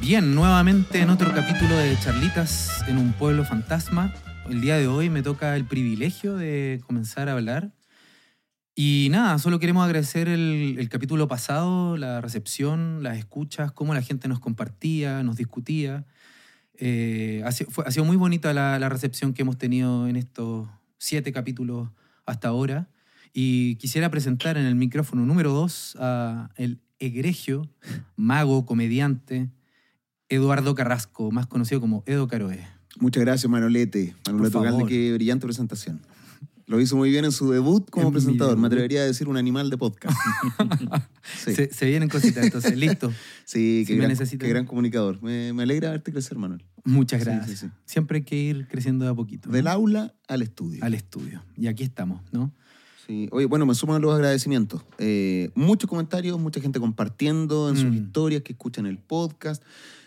Bien, nuevamente en otro capítulo de Charlitas en un pueblo fantasma. El día de hoy me toca el privilegio de comenzar a hablar. Y nada, solo queremos agradecer el, el capítulo pasado, la recepción, las escuchas, cómo la gente nos compartía, nos discutía. Eh, ha, sido, fue- ha sido muy bonita la, la recepción que hemos tenido en estos siete capítulos hasta ahora. Y quisiera presentar en el micrófono número dos a el egregio, mago, comediante, Eduardo Carrasco, más conocido como Edo Caroe. Muchas gracias, Manolete. Manolete. Galde, qué brillante presentación. Lo hizo muy bien en su debut como presentador. Me atrevería a decir un animal de podcast. sí, Se, se vienen cositas, entonces, listo. sí, qué, gran, qué gran comunicador. Me, me alegra verte crecer, Manuel. Muchas sí, gracias. sí. Siempre hay que ir creciendo de a poquito. ¿no? Del aula al estudio. Al estudio. Y aquí estamos, ¿no? Sí. Oye, bueno, me suman los agradecimientos. Eh, muchos comentarios, mucha gente compartiendo en sus Mm. historias que escuchan el podcast.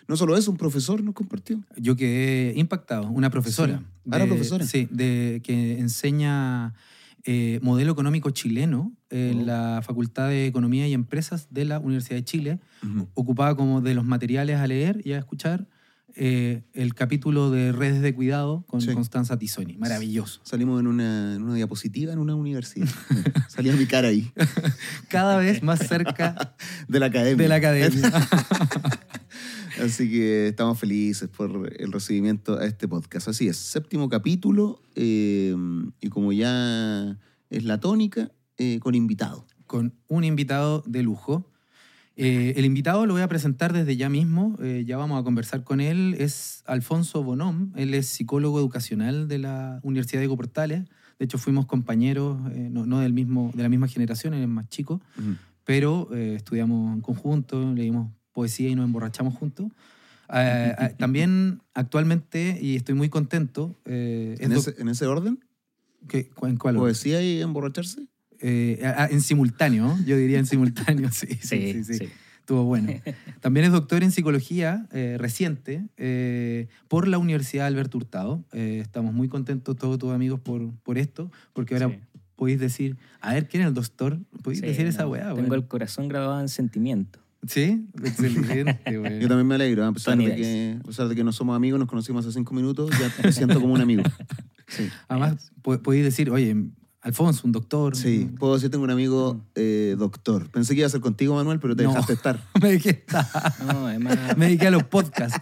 No solo eso, un profesor nos compartió. Yo quedé impactado. Una profesora. Sí. Ah, ¿era profesora? Sí, de, que enseña eh, modelo económico chileno en Oh. la Facultad de Economía y Empresas de la Universidad de Chile. Ujú. Ocupada como de los materiales a leer y a escuchar eh, el capítulo de redes de cuidado con Sí. Constanza Tisoni. Maravilloso. Salimos en una, en una diapositiva en una universidad. Salía mi cara ahí, Cada vez más cerca de la academia. de la academia. Así que estamos felices por el recibimiento a este podcast. Así es, séptimo capítulo eh, y como ya es la tónica, eh, con invitado. con un invitado de lujo. Eh, el invitado lo voy a presentar desde ya mismo, eh, ya vamos a conversar con él. Es Alfonso Bonom, él es psicólogo educacional de la Universidad de Portales. De hecho, fuimos compañeros, eh, no, no del mismo, de la misma generación, él es más chico, pero eh, estudiamos en conjunto, leímos poesía y nos emborrachamos juntos. Eh, eh, también actualmente, y estoy muy contento, eh, ¿En, ese, en ese orden? ¿qué- ¿en cuál? ¿Poesía y emborracharse? En simultáneo, yo diría en simultáneo, sí, sí, sí, Sí. Estuvo bueno. También es doctor en psicología reciente por la Universidad Alberto Hurtado. Estamos muy contentos todos tus amigos por, por esto, porque ahora Sí. podéis decir, a ver, ¿quién es el doctor? Podéis Sí, decir esa no, weá, Tengo el corazón grabado en sentimiento. Sí, excelente. Yo también me alegro, a pesar, Tony de que, a pesar de que no somos amigos, nos conocimos hace cinco minutos, ya me siento como un amigo. Sí, Además, po- podéis decir, oye, Alfonso, un doctor. sí. puedo decir tengo un amigo eh, doctor. Pensé que iba a ser contigo, Manuel, pero te No. dejaste estar. Me dediqué, No, además, me dediqué a los podcasts.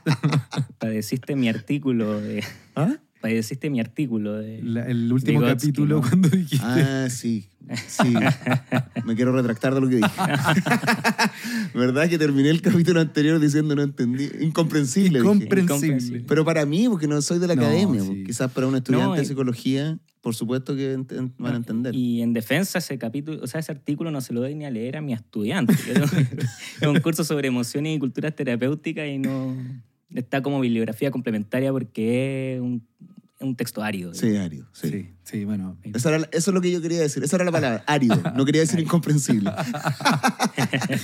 padeciste mi artículo de. ¿Ah? Padeciste mi artículo de. La- el último capítulo ¿no? cuando dijiste... Ah, sí. Sí. Me quiero retractar de lo que dije. ¿Verdad que terminé el capítulo anterior diciendo no entendí? Incomprensible. Incomprensible. Pero para mí, porque no soy de la No, academia, sí. quizás para un estudiante No, de psicología, por supuesto que van a entender. Y en defensa, ese capítulo, o sea, ese artículo no se lo doy ni a leer a mi estudiante. Es un curso sobre emociones y culturas terapéuticas y no. Está como bibliografía complementaria porque es un, un texto árido. Sí, árido. Sí. Sí, sí, bueno. Esa era la- eso es lo que yo quería decir. Esa era la palabra, árido. No quería decir incomprensible.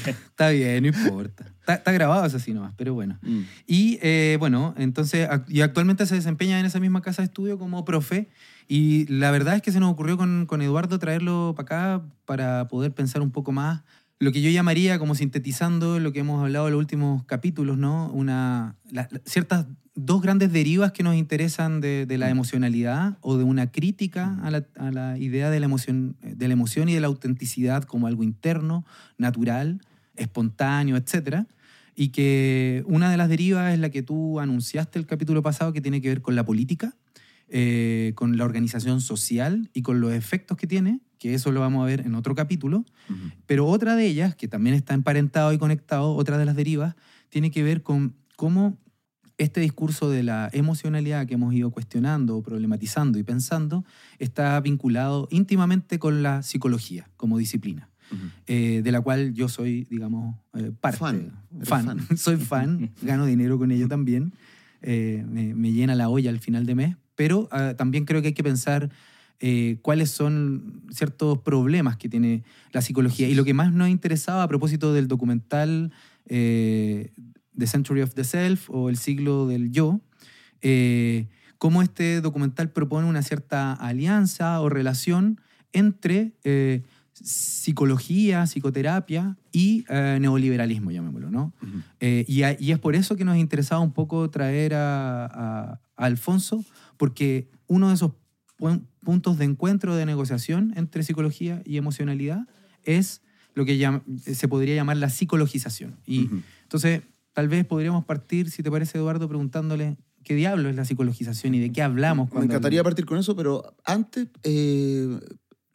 Está bien, no importa. Está, está grabado eso así nomás, pero bueno. Mm. Y eh, bueno, entonces, y actualmente se desempeña en esa misma casa de estudio como profe. Y la verdad es que se nos ocurrió con, con Eduardo traerlo para acá para poder pensar un poco más lo que yo llamaría, como sintetizando lo que hemos hablado en los últimos capítulos, ¿no? Una, la- ciertas dos grandes derivas que nos interesan de, de la emocionalidad o de una crítica a la, a la idea de la, emoción, de la emoción y de la autenticidad como algo interno, natural, espontáneo, etcétera. Y que una de las derivas es la que tú anunciaste el capítulo pasado, que tiene que ver con la política, eh, con la organización social y con los efectos que tiene, que eso lo vamos a ver en otro capítulo. Ujú. Pero otra de ellas, que también está emparentado y conectado, otra de las derivas, tiene que ver con cómo este discurso de la emocionalidad que hemos ido cuestionando, problematizando y pensando, está vinculado íntimamente con la psicología como disciplina eh, de la cual yo soy, digamos, eh, parte. Fan. fan. soy fan, gano dinero con ello también. eh, me, me llena la olla al final de mes, pero ah, también creo que hay que pensar eh, cuáles son ciertos problemas que tiene la psicología. Y lo que más nos interesaba a propósito del documental eh, The Century of the Self o El siglo del yo, eh, cómo este documental propone una cierta alianza o relación entre eh, psicología, psicoterapia y eh, neoliberalismo, llamémoslo, ¿no? Ujú. Eh, y, a- y es por eso que nos interesaba un poco traer a, a- a Alfonso, porque uno de esos pu- puntos de encuentro, de negociación entre psicología y emocionalidad es lo que se podría llamar la psicologización. Y entonces, tal vez podríamos partir, si te parece, Eduardo, preguntándole qué diablo es la psicologización y de qué hablamos. Me cuando encantaría hablamos? partir con eso, pero antes, eh,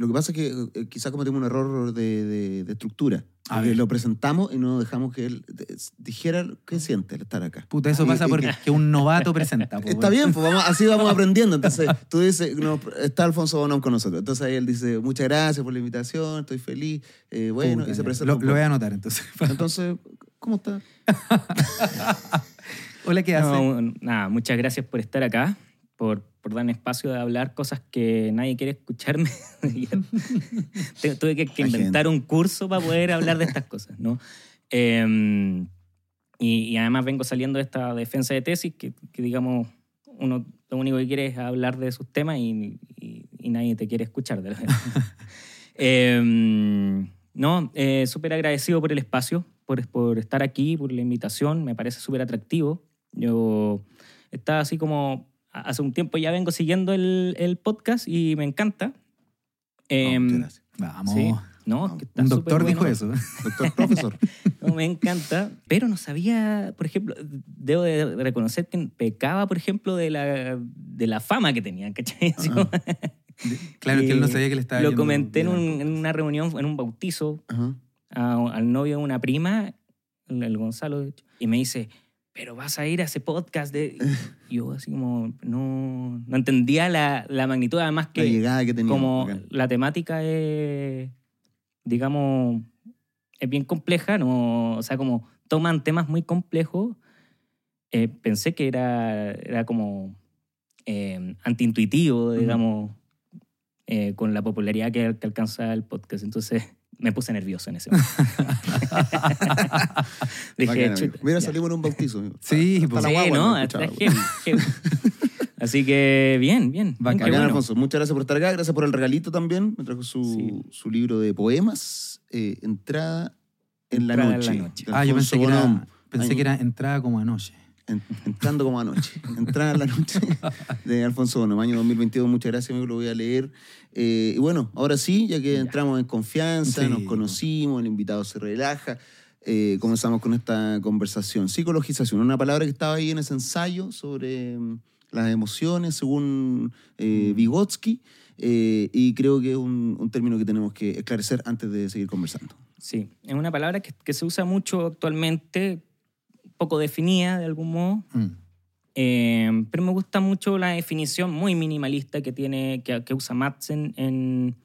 lo que pasa es que eh, quizá cometimos un error de, de- de estructura. A Porque ver. lo presentamos y no dejamos que él de- dijera qué siente al estar acá. Puta, eso Y- pasa y porque que- un novato presenta. po, Está weón. bien, pues vamos, así vamos aprendiendo. Entonces, tú dices, no, está Alfonso Bonón con nosotros. Entonces ahí él dice, muchas gracias por la invitación, estoy feliz. eh, bueno, Puta, y se ya. presenta. Lo, un lo voy a anotar entonces. Entonces, ¿cómo está? Hola, ¿qué hace? No, nada, muchas gracias por estar acá, por, por darme espacio de hablar cosas que nadie quiere escucharme. Tuve que, que inventar un curso para poder hablar de estas cosas, ¿no? Eh, y, y además vengo saliendo de esta defensa de tesis que, que, digamos, uno lo único que quiere es hablar de sus temas y, y- y nadie te quiere escuchar. De verdad. Eh, no, eh, súper agradecido por el espacio, por, por estar aquí, por la invitación, me parece súper atractivo. Yo estaba así como, hace un tiempo ya vengo siguiendo el, el podcast y me encanta. Eh. Vamos. sí, no, que está Un doctor dijo bueno. eso. Doctor, profesor. No, me encanta, pero no sabía, por ejemplo, debo de reconocer que pecaba, por ejemplo, de la, de la fama que tenía, ¿cachai? Como- Claro, que él no sabía que le estaba Lo comenté en, un- una reunión, en un bautizo, a- al novio de una prima, el, el Gonzalo, de hecho, y me dice, pero vas a ir a ese podcast de... Yo así como, no, no entendía la, la magnitud, además La que llegada que tenía. como bacán. la temática es, digamos, es bien compleja, no, o sea, como toman temas muy complejos, eh, pensé que era, era como eh, antiintuitivo, digamos, eh, con la popularidad que, que alcanza el podcast. Entonces me puse nervioso en ese momento. Dije, Bacán, amigo. chuta. Mira, ya. salimos en un bautizo. amigo. Sí, pues. Sí, guagua no, heavy, heavy. Así que bien, bien. Qué Bacán, bueno. Alfonso. Muchas gracias por estar acá. Gracias por el regalito también. Me trajo su, Sí. su libro de poemas, eh, Entrada en la Entrada en noche. la noche. Ah, yo pensé que, era, pensé que era entrada como anoche. En- entrando como anoche. Entrada en la noche de Alfonso Bonón, año 2022. Muchas gracias, amigo. Lo voy a leer. Eh, y bueno, ahora sí, ya que entramos en confianza, Sí. nos conocimos, el invitado se relaja. eh, comenzamos con esta conversación. Psicologización, una palabra que estaba ahí en ese ensayo sobre mm, las emociones, según eh, Vygotsky, eh, y creo que es un, un término que tenemos que esclarecer antes de seguir conversando. Sí, es una palabra que, que se usa mucho actualmente, poco definida de algún modo, Mm. eh, pero me gusta mucho la definición muy minimalista que, tiene, que, que usa Madsen en,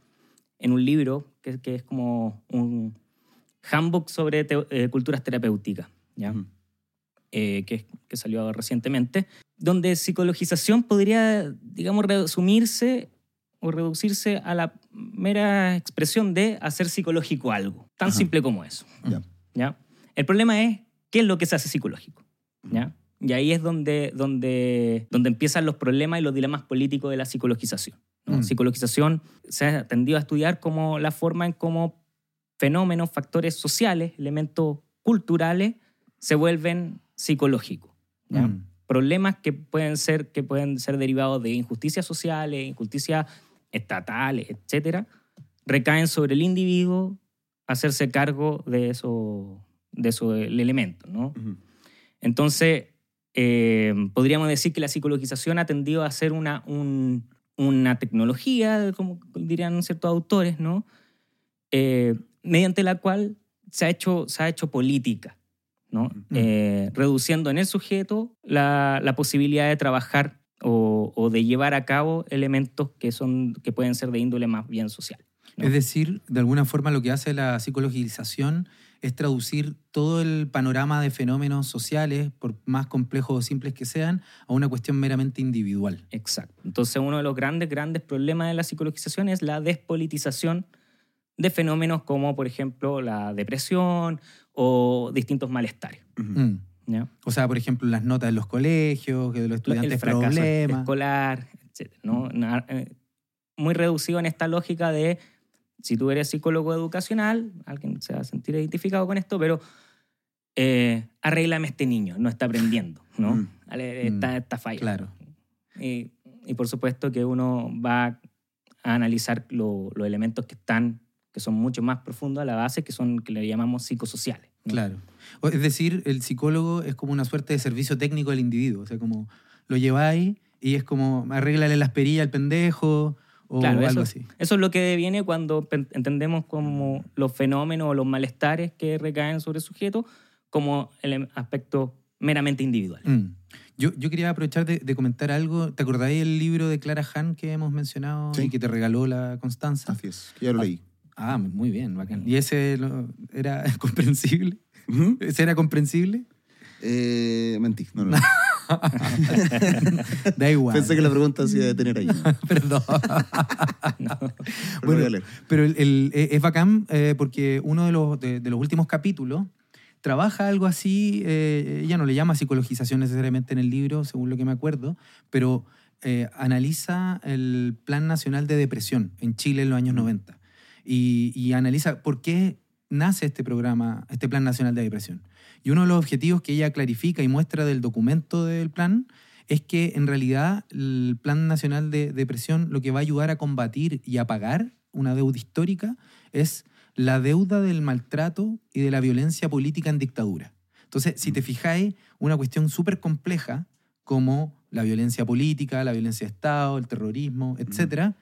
en un libro que, que es como un handbook sobre eh, culturas terapéuticas, ¿ya? Ujú. Eh, que, que salió recientemente, donde psicologización podría, digamos, resumirse o reducirse a la mera expresión de hacer psicológico algo, tan Ajá. simple como eso. ¿ya? El problema es qué es lo que se hace psicológico. ¿ya? Y ahí es donde, donde, donde empiezan los problemas y los dilemas políticos de la psicologización. ¿no? Mm. Psicologización se ha tendido a estudiar como la forma en cómo fenómenos, factores sociales, elementos culturales se vuelven psicológicos. ¿ya? Mm. Problemas que pueden, ser, que pueden ser derivados de injusticias sociales, injusticias estatales, etcétera, recaen sobre el individuo hacerse cargo de eso, de eso el elemento, ¿no? Ujú. Entonces, eh, podríamos decir que la psicologización ha tendido a ser una, un- una tecnología, como dirían ciertos autores, ¿no? Eh, mediante la cual se ha hecho, se ha hecho política, ¿no? Eh, reduciendo en el sujeto la, la posibilidad de trabajar o, o de llevar a cabo elementos que, son, que pueden ser de índole más bien social. ¿no? Es decir, de alguna forma lo que hace la psicologización es traducir todo el panorama de fenómenos sociales, por más complejos o simples que sean, a una cuestión meramente individual. Exacto. Entonces, uno de los grandes, grandes problemas de la psicologización es la despolitización de fenómenos como, por ejemplo, la depresión o distintos malestares. Mm. ¿ya? O sea, por ejemplo, las notas de los colegios, que de los El estudiantes fracaso problemas. escolar, etc. ¿no? Na- eh, Muy reducido en esta lógica de si tú eres psicólogo educacional, alguien se va a sentir identificado con esto, pero eh, arréglame este niño, no está aprendiendo, ¿no? Mm. Está, está fallando. Claro. Y, y por supuesto que uno va a analizar lo- los elementos que están, que son mucho más profundos a la base, que son, que le llamamos psicosociales. ¿no? Claro. Es decir, el psicólogo es como una suerte de servicio técnico del individuo. O sea, como lo lleváis y es como arréglale las perillas al pendejo o Claro, algo eso, así. eso es lo que viene cuando entendemos como los fenómenos o los malestares que recaen sobre el sujeto como el em- aspecto meramente individual. Mm. Yo, yo quería aprovechar de, de comentar algo. ¿Te acordáis del libro de Clara Han que hemos mencionado Sí. y que te regaló la Constanza? Así es, que ya lo leí. Ah, muy bien, bacán. ¿Y ese lo- era comprensible? Ujú. ¿Ese era comprensible? Eh, mentí, no, no. Da igual. Pensé que la pregunta se iba a detener ahí. Perdón. Lo Bueno, leer. Pero el- el- eh, es bacán eh, porque uno de los, de, de los últimos capítulos trabaja algo así, eh, ella no le llama psicologización necesariamente en el libro, según lo que me acuerdo, pero eh, analiza el Plan Nacional de Depresión en Chile en los años 90 y, y analiza por qué nace este programa, este Plan Nacional de Depresión. Y uno de los objetivos que ella clarifica y muestra del documento del plan es que en realidad el Plan Nacional de Depresión lo que va a ayudar a combatir y a pagar una deuda histórica es la deuda del maltrato y de la violencia política en dictadura. Entonces, si te fijáis, una cuestión súper compleja como la violencia política, la violencia de Estado, el terrorismo, etcétera,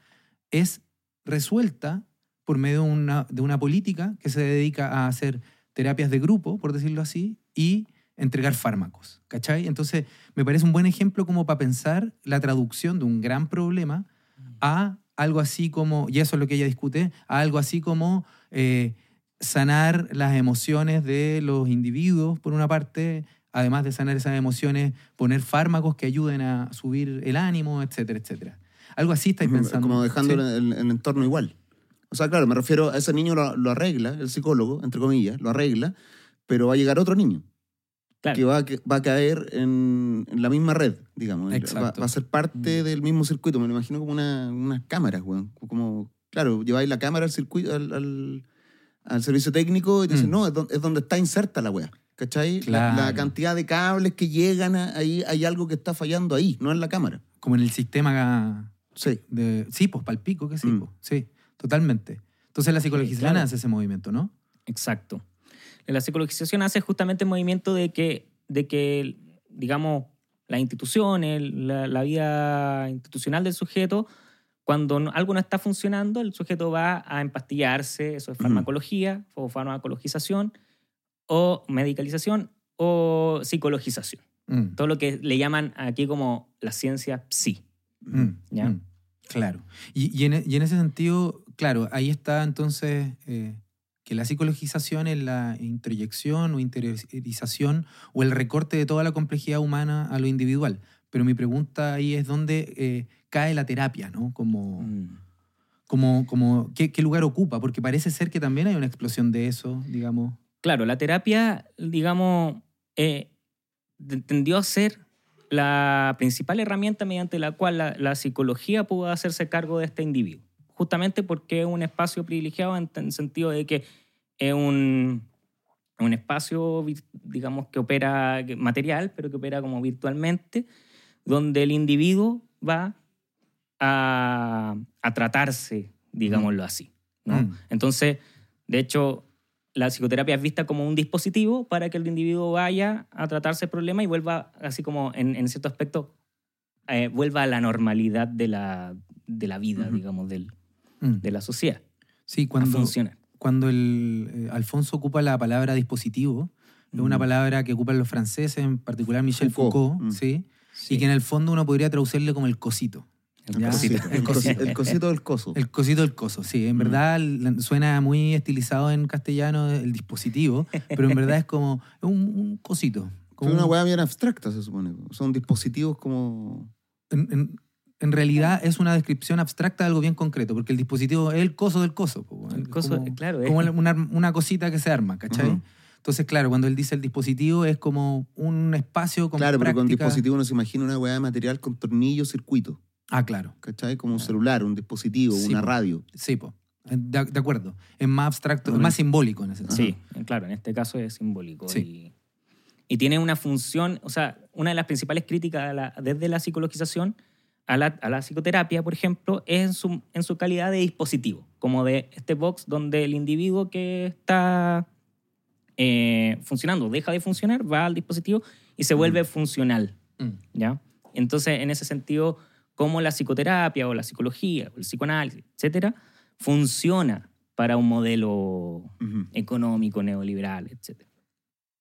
es resuelta por medio de una, de una política que se dedica a hacer terapias de grupo, por decirlo así, y entregar fármacos. ¿Cachai? Entonces, me parece un buen ejemplo como para pensar la traducción de un gran problema a algo así como, y eso es lo que ella discute, a algo así como eh, sanar las emociones de los individuos, por una parte, además de sanar esas emociones, poner fármacos que ayuden a subir el ánimo, etcétera, etcétera. Algo así estáis pensando. Como dejando ¿sí? el, el entorno igual. O sea, claro, me refiero a ese niño lo, lo arregla, el psicólogo, entre comillas, lo arregla, pero va a llegar otro niño Claro. que va, a, va a caer en, en la misma red, digamos. Va, va a ser parte del mismo circuito. Me lo imagino como una, unas cámaras, weón. Como, claro, lleváis la cámara al circuito, al, al, al servicio técnico y te dicen, Mm. no, es donde, es donde está inserta la weá. ¿Cachai? La- La, Claro. cantidad de cables que llegan a- ahí, hay algo que está fallando ahí, no en la cámara. Como en el sistema Sí. de... Sí, pues palpico que sí, Mm. pues, sí, totalmente. Entonces la psicologización claro. hace ese movimiento, ¿no? Exacto. La psicologización hace justamente el movimiento de que, de que digamos, las instituciones, la, la vida institucional del sujeto, cuando algo no está funcionando, el sujeto va a empastillarse, eso es farmacología o farmacologización, o medicalización o psicologización. Mm. Todo lo que le llaman aquí como la ciencia psi. Mm, ¿Ya? mm, Claro. Y, y en, e- y en ese sentido, claro, ahí está entonces eh, que la psicologización es la introyección o interiorización o el recorte de toda la complejidad humana a lo individual. Pero mi pregunta ahí es dónde eh, cae la terapia, ¿no? Como, Mm. como, como ¿qué, qué lugar ocupa? Porque parece ser que también hay una explosión de eso, digamos. Claro, la terapia, digamos, eh, tendió a ser la principal herramienta mediante la cual la, la psicología pudo hacerse cargo de este individuo. Justamente porque es un espacio privilegiado en, el sentido de que es un, un espacio, digamos, que opera material, pero que opera como virtualmente, donde el individuo va a, a tratarse, digámoslo así. ¿no? Mm. Entonces, de hecho, la psicoterapia es vista como un dispositivo para que el individuo vaya a tratarse el problema y vuelva, así como en, en cierto aspecto, eh, vuelva a la normalidad de la, de la vida, Ujú. digamos, del- Mm. de la sociedad. Sí, a cuando, funcionar. cuando el, eh, Alfonso ocupa la palabra dispositivo, es una Mm. palabra que ocupan los franceses, en particular Michel Foucault. Foucault, Mm. ¿sí? Sí. y que en el fondo uno podría traducirle como el cosito. El cosito. el cosito. El cosito del coso. El cosito del coso, sí. En Mm. verdad suena muy estilizado en castellano el dispositivo, pero en verdad es como un, un cosito. como Es una un- weá bien abstracta, se supone. Son dispositivos como. en, en- en realidad es una descripción abstracta de algo bien concreto, porque el dispositivo es el coso del coso. po, El coso, como, claro, es- como una, una cosita que se arma, ¿cachai? Ujú. Entonces, claro, cuando él dice el dispositivo es como un espacio con claro, pero con práctica- dispositivo uno se imagina una weá de material con tornillos, circuito. Ah, claro. ¿Cachai? Como un celular, un dispositivo, Sí, una po. radio. Sí, po. De, de acuerdo. Es más abstracto, es más simbólico en ese sentido. Sí, claro, en este caso es simbólico. Sí. Y, y tiene una función, o sea, una de las principales críticas a la- desde la psicologización a la, a la psicoterapia, por ejemplo, es en su, en su calidad de dispositivo, como de este box donde el individuo que está eh, funcionando deja de funcionar, va al dispositivo y se vuelve funcional. Mm. ¿ya? Entonces, en ese sentido, cómo la psicoterapia o la psicología o el psicoanálisis, etcétera, funciona para un modelo económico, neoliberal, etcétera.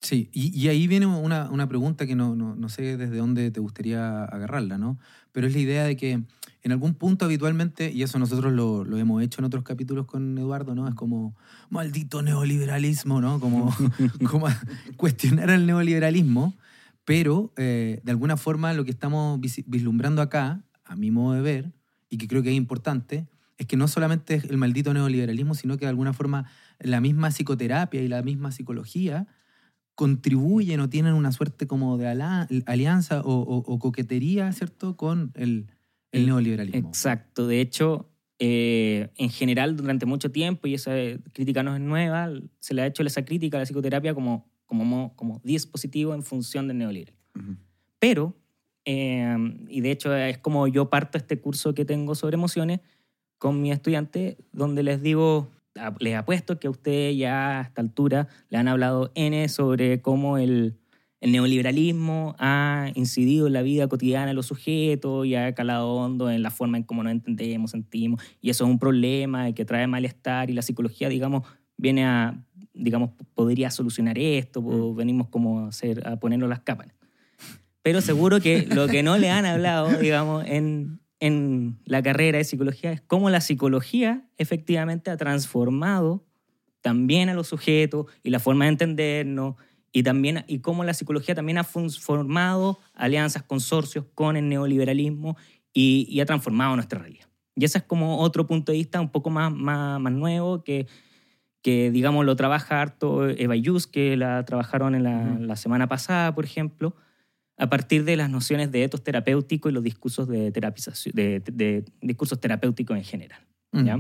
Sí, y, y ahí viene una, una pregunta que no, no, no sé desde dónde te gustaría agarrarla, ¿no? Pero es la idea de que en algún punto habitualmente, y eso nosotros lo, lo hemos hecho en otros capítulos con Eduardo, ¿no? Es como, maldito neoliberalismo, ¿no? Como, como cuestionar al neoliberalismo, pero eh, de alguna forma lo que estamos vis- vislumbrando acá, a mi modo de ver, y que creo que es importante, es que no solamente es el maldito neoliberalismo, sino que de alguna forma la misma psicoterapia y la misma psicología contribuyen o tienen una suerte como de alianza o, o- o coquetería, ¿cierto?, con el, el neoliberalismo. Exacto. De hecho, eh, en general, durante mucho tiempo, y esa crítica no es nueva, se le ha hecho esa crítica a la psicoterapia como, como, mo- como dispositivo en función del neoliberalismo. Pero, eh, y de hecho es como yo parto este curso que tengo sobre emociones con mi estudiante, donde les digo, les apuesto que a ustedes ya a esta altura le han hablado N sobre cómo el, el neoliberalismo ha incidido en la vida cotidiana de los sujetos y ha calado hondo en la forma en cómo nos entendemos, sentimos, y eso es un problema y que trae malestar y la psicología, digamos, viene a, digamos, podría solucionar esto, o venimos como a, hacer, a ponernos las capas. Pero seguro que lo que no le han hablado, digamos, en, en la carrera de psicología es cómo la psicología efectivamente ha transformado también a los sujetos y la forma de entendernos y también y cómo la psicología también ha formado alianzas, consorcios con el neoliberalismo y, y ha transformado nuestra realidad. Y ese es como otro punto de vista un poco más, más, más nuevo que, que, digamos, lo trabaja harto Eva Yus, que la trabajaron en la, la semana pasada, por ejemplo, a partir de las nociones de etos terapéutico y los discursos de, terapización, de, de- de discursos terapéuticos en general. Mm. ¿ya?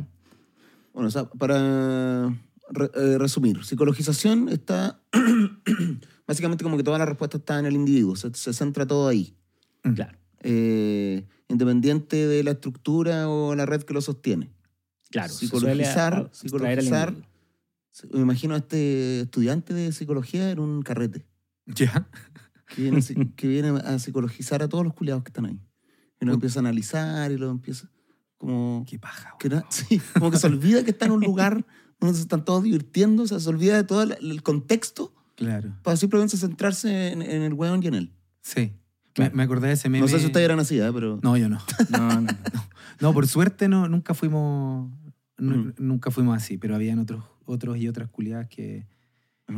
Bueno, o sea, para re- eh, resumir, psicologización está básicamente como que toda la respuesta está en el individuo, se, se centra todo ahí, Mm. Claro, eh, independiente de la estructura o la red que lo sostiene. claro. Psicologizar, psicologizar. Me imagino a este estudiante de psicología en un carrete, ¿Ya? Que viene, que viene a psicologizar a todos los culiados que están ahí. Y lo empieza a analizar y lo empieza como... Qué paja. que na- sí, como que se olvida que está en un lugar donde se están todos divirtiendo, o sea, se olvida de todo el, el contexto Claro. para simplemente centrarse en, en el weón y en él. Sí. Me, me acordé de ese meme. No sé si ustedes eran así, ¿eh? pero... No, yo no. No, no, no. No, por suerte no, nunca fuimos Mm. nunca fuimos así, pero habían otros, otros y otras culiadas que.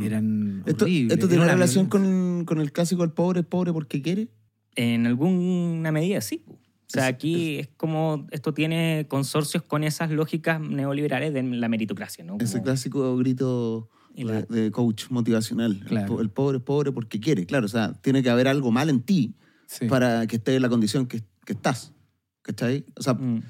Eran ¿Esto, horribles. esto tiene una relación con, con el clásico del pobre es pobre porque quiere? En alguna medida sí. O sea, aquí es, como esto tiene consorcios con esas lógicas neoliberales de la meritocracia, ¿no? Ese Como- clásico grito la- de, coach motivacional. El Claro. El, pobre es pobre porque quiere. Claro, o sea, tiene que haber algo mal en ti Sí. para que estés en la condición que, que estás. ¿Cachai? O sea, Mm.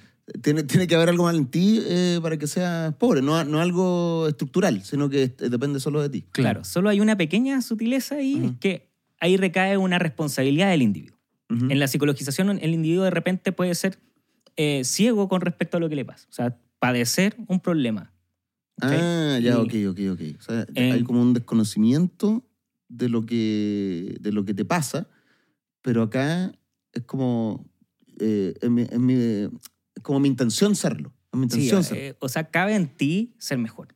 Tiene, tiene que haber algo mal en ti eh, para que seas pobre, no, no algo estructural, sino que depende solo de ti. Claro, solo hay una pequeña sutileza ahí, es que ahí recae una responsabilidad del individuo. Ujú. En la psicologización, el individuo de repente puede ser eh, ciego con respecto a lo que le pasa. O sea, padecer un problema. Ah, ya, Y- ok, ok, ok. O sea, hay como un desconocimiento de lo que, de lo que te pasa, pero acá es como, eh, mi- mi- como mi intención serlo. Mi Sí, intención serlo. eh, o sea, cabe en ti ser mejor.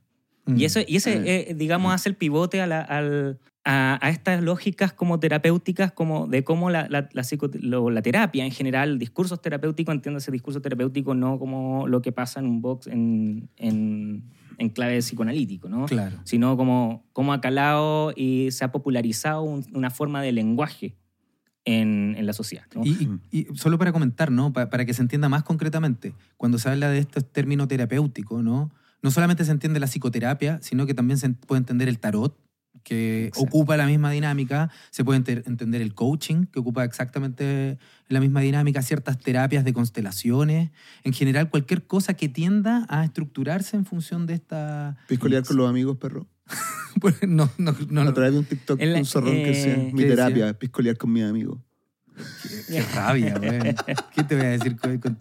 Mm. Y, eso, y ese, Eh. eh, digamos, hace el pivote a, la- al- a, a estas lógicas como terapéuticas, como de cómo la, la, la psico- lo- la terapia en general, discursos terapéuticos, entiéndase discurso terapéutico no como lo que pasa en un box en, en, en clave psicoanalítico, ¿no? Claro. sino como, como ha calado y se ha popularizado un- una forma de lenguaje en, en la sociedad. ¿no? Y, y- y solo para comentar, ¿no? Pa- para que se entienda más concretamente, cuando se habla de este término terapéutico, ¿no? No solamente se entiende la psicoterapia, sino que también se puede entender el tarot, que Exacto. ocupa la misma dinámica. Se puede entender el coaching, que ocupa exactamente la misma dinámica, ciertas terapias de constelaciones, en general cualquier cosa que tienda a estructurarse en función de esta... Piscolear con los amigos, perro. No, no, no, a través de un TikTok, En la- un zorrón que decía, eh, mi ¿qué terapia, piscolear con mis amigos. Qué, qué rabia, güey. ¿Qué te voy a decir? con- con-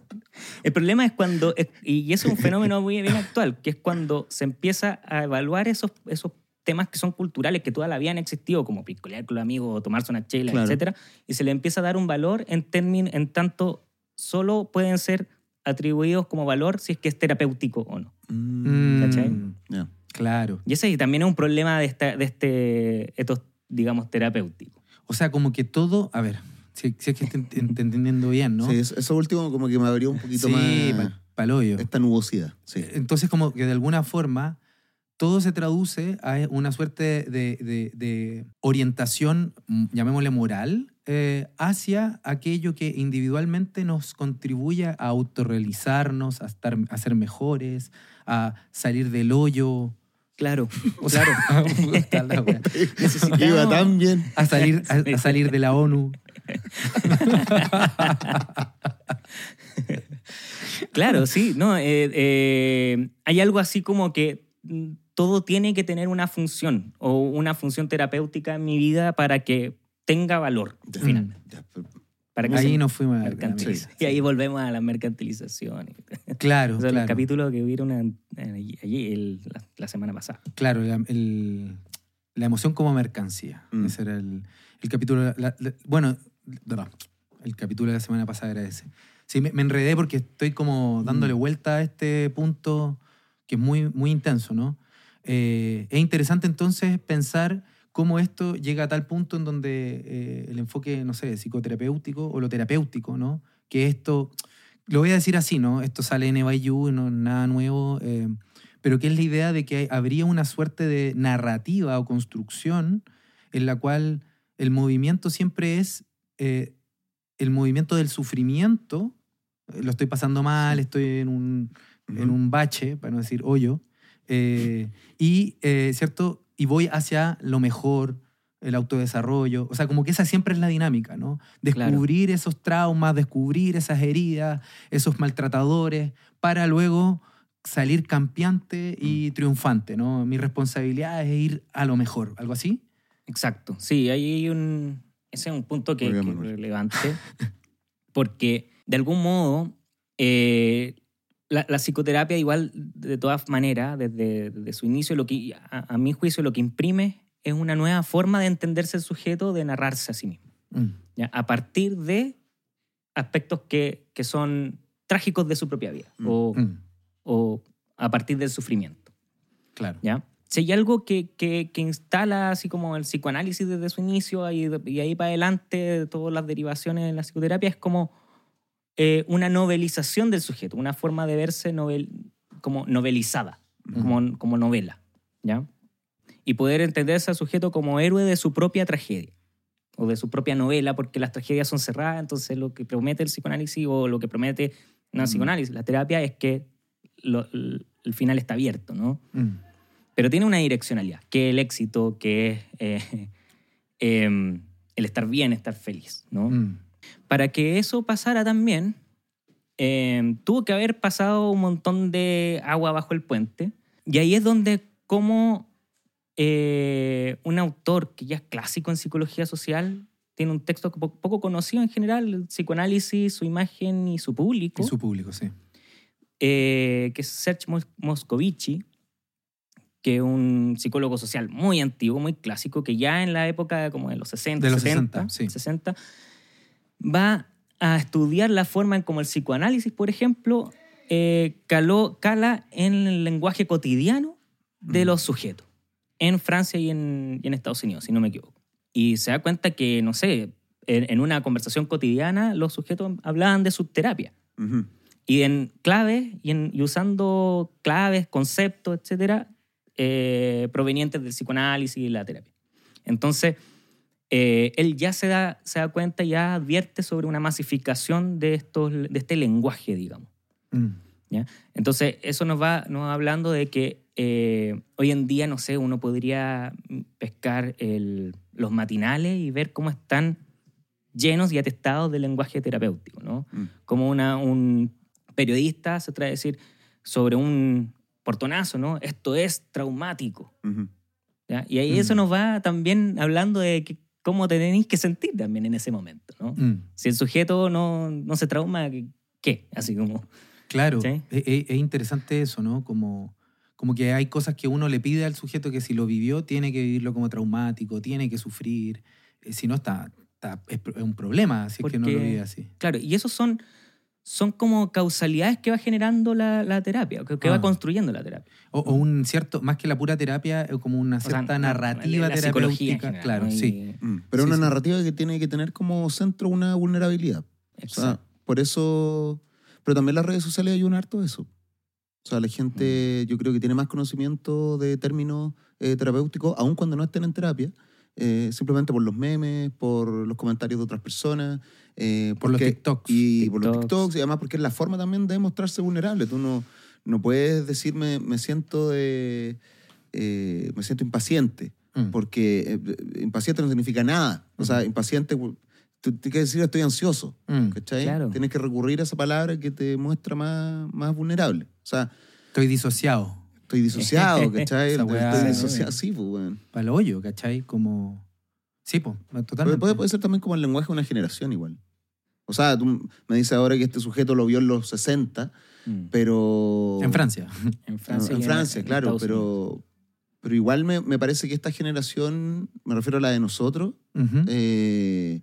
El problema es cuando, y eso es un fenómeno muy bien actual, que es cuando se empieza a evaluar esos, esos temas que son culturales, que toda la vida han existido, como piscolear con los amigos o tomarse una chela, Claro. etcétera, y se le empieza a dar un valor en, términ- en tanto solo pueden ser atribuidos como valor si es que es terapéutico o no. Mm, ¿Cachai? ya. Claro. Y ese también es un problema de, esta, de este, estos, digamos, terapéuticos. O sea, como que todo... A ver, si, si es que estoy ent- entendiendo bien, ¿no? Sí, eso, eso último como que me abrió un poquito Sí, más pa- paloyo. esta nubosidad. Sí. Entonces, como que de alguna forma todo se traduce a una suerte de, de- de orientación, mm, llamémosle moral, eh, hacia aquello que individualmente nos contribuye a autorrealizarnos, a, estar, a ser mejores, a salir del hoyo. Claro, O sea, puta la wea. Iba tan bien. a, salir, a, a salir de la ONU. Claro, sí, no, eh, eh, hay algo así como que mm, todo tiene que tener una función o una función terapéutica en mi vida para que tenga valor, finalmente. Para que Ahí nos fuimos a la. Y ahí volvemos a la mercantilización. Claro, O sea, el claro. capítulo que hubieron una- allí, el- la, la semana pasada. Claro, la, el- la emoción como mercancía. Mm. Ese era el, el capítulo. la- bueno, no, el capítulo de la semana pasada era ese. Sí, me, me enredé porque estoy como dándole Mm. vuelta a este punto que es muy, muy intenso, ¿no? Eh, es interesante entonces pensar cómo esto llega a tal punto en donde eh, el enfoque, no sé, psicoterapéutico o lo terapéutico, ¿no? Que esto, lo voy a decir así, ¿no? Esto sale en Eva You, no es nada nuevo, eh, pero que es la idea de que hay- habría una suerte de narrativa o construcción en la cual el movimiento siempre es eh, el movimiento del sufrimiento, lo estoy pasando mal, estoy en un, en un bache, para no decir hoyo, y, ¿cierto? Y voy hacia lo mejor, el autodesarrollo. O sea, como que esa siempre es la dinámica, ¿no? Claro. Descubrir esos traumas, descubrir esas heridas, esos maltratadores, para luego salir campeante y triunfante, ¿no? Mi responsabilidad es ir a lo mejor, algo así. Exacto, sí, ahí hay un... Ese es un punto que, Muy bien, que es relevante, porque de algún modo eh, la, la psicoterapia igual, de todas maneras, desde, desde su inicio, lo que, a, a mi juicio, lo que imprime es una nueva forma de entenderse el sujeto, de narrarse a sí mismo, Mm, ¿ya? a partir de aspectos que, que son trágicos de su propia vida Mm. o, mm, o a partir del sufrimiento. claro. ¿ya? Si hay algo que, que, que instala así como el psicoanálisis desde su inicio y, y ahí para adelante todas las derivaciones de la psicoterapia es como eh, una novelización del sujeto, una forma de verse novel, como novelizada, como, como novela, ¿ya? Y poder entenderse al sujeto como héroe de su propia tragedia o de su propia novela, porque las tragedias son cerradas, entonces lo que promete el psicoanálisis o lo que promete no Mm. psicoanálisis, la terapia es que lo- el, final está abierto, ¿no? Mm, pero tiene una direccionalidad, que el éxito, que es eh, em, el estar bien, estar feliz, ¿no? mm, Para que eso pasara también, em, tuvo que haber pasado un montón de agua bajo el puente, y ahí es donde como eh, un autor que ya es clásico en psicología social, tiene un texto po- poco conocido en general, el psicoanálisis, su imagen y su público Y su público, sí. eh, que es Serge Mos- Moscovici, que es un psicólogo social muy antiguo, muy clásico, que ya en la época como de los 60, De los 70, 60, sí. 60, va a estudiar la forma en cómo el psicoanálisis, por ejemplo, eh, caló, cala en el lenguaje cotidiano de Mm. los sujetos, en Francia y en, y en Estados Unidos, si no me equivoco. Y se da cuenta que, no sé, en, en una conversación cotidiana los sujetos hablaban de su terapia y en claves y, en, y usando claves, conceptos, etcétera, eh, provenientes del psicoanálisis y la terapia. Entonces, eh, él ya se da, se da cuenta, ya advierte sobre una masificación de, estos, de este lenguaje, digamos. Mm, ¿ya? Entonces, eso nos va, nos va hablando de que eh, hoy en día, no sé, uno podría pescar el- los matinales y ver cómo están llenos y atestados de lenguaje terapéutico, ¿no? Mm. Como una, un periodista se trae a decir sobre un portonazo, ¿no? Esto es traumático. Ujú. ¿ya? Y ahí Mm. eso nos va también hablando de que- cómo te tenéis que sentir también en ese momento, ¿no? Mm, Si el sujeto no, no se trauma, ¿qué? Así como... claro, ¿Sí? es, es- es interesante eso, ¿no? Como, como que hay cosas que uno le pide al sujeto que si lo vivió tiene que vivirlo como traumático, tiene que sufrir. Eh, si no, está, está- es, un problema si es que no lo Porque- vive así. Claro, y esos son, son como causalidades que va generando la, la terapia, que, que Ah. va construyendo la terapia. O, o un cierto, más que la pura terapia, es como una O sea, cierta narrativa la- la terapéutica. general, claro, sí. Mm. Pero Sí, una sí. narrativa que tiene que tener como centro una vulnerabilidad. O sea, Exacto. por eso. Pero también las redes sociales ayudan harto a eso. O sea, la Mm. gente, yo creo que tiene más conocimiento de términos eh, terapéuticos, aun cuando no estén en terapia, eh, simplemente por los memes, por los comentarios de otras personas, eh, Por los TikToks. Y por los TikToks. TikToks, y además porque es la forma también de mostrarse vulnerable. Tú no, no puedes decirme, me siento de. eh, me siento impaciente Mm. porque eh, impaciente no significa nada. O sea, impaciente, tú tienes que decir estoy ansioso, Mm. ¿cachai? Claro. Tienes que recurrir a esa palabra que te muestra más, más vulnerable. O sea, Estoy disociado. Estoy disociado, ¿cachai? Weá- estoy disociado, sí, pues, weón. Para el hoyo, ¿cachai? Como... Sí, pues, totalmente. puede, puede ser también como el lenguaje de una generación igual. O sea, tú me dices ahora que este sujeto lo vio en los 60, Mm. pero... En Francia. En Francia. en Francia, en claro, pero, pero igual me, me parece que esta generación, me refiero a la de nosotros, eh,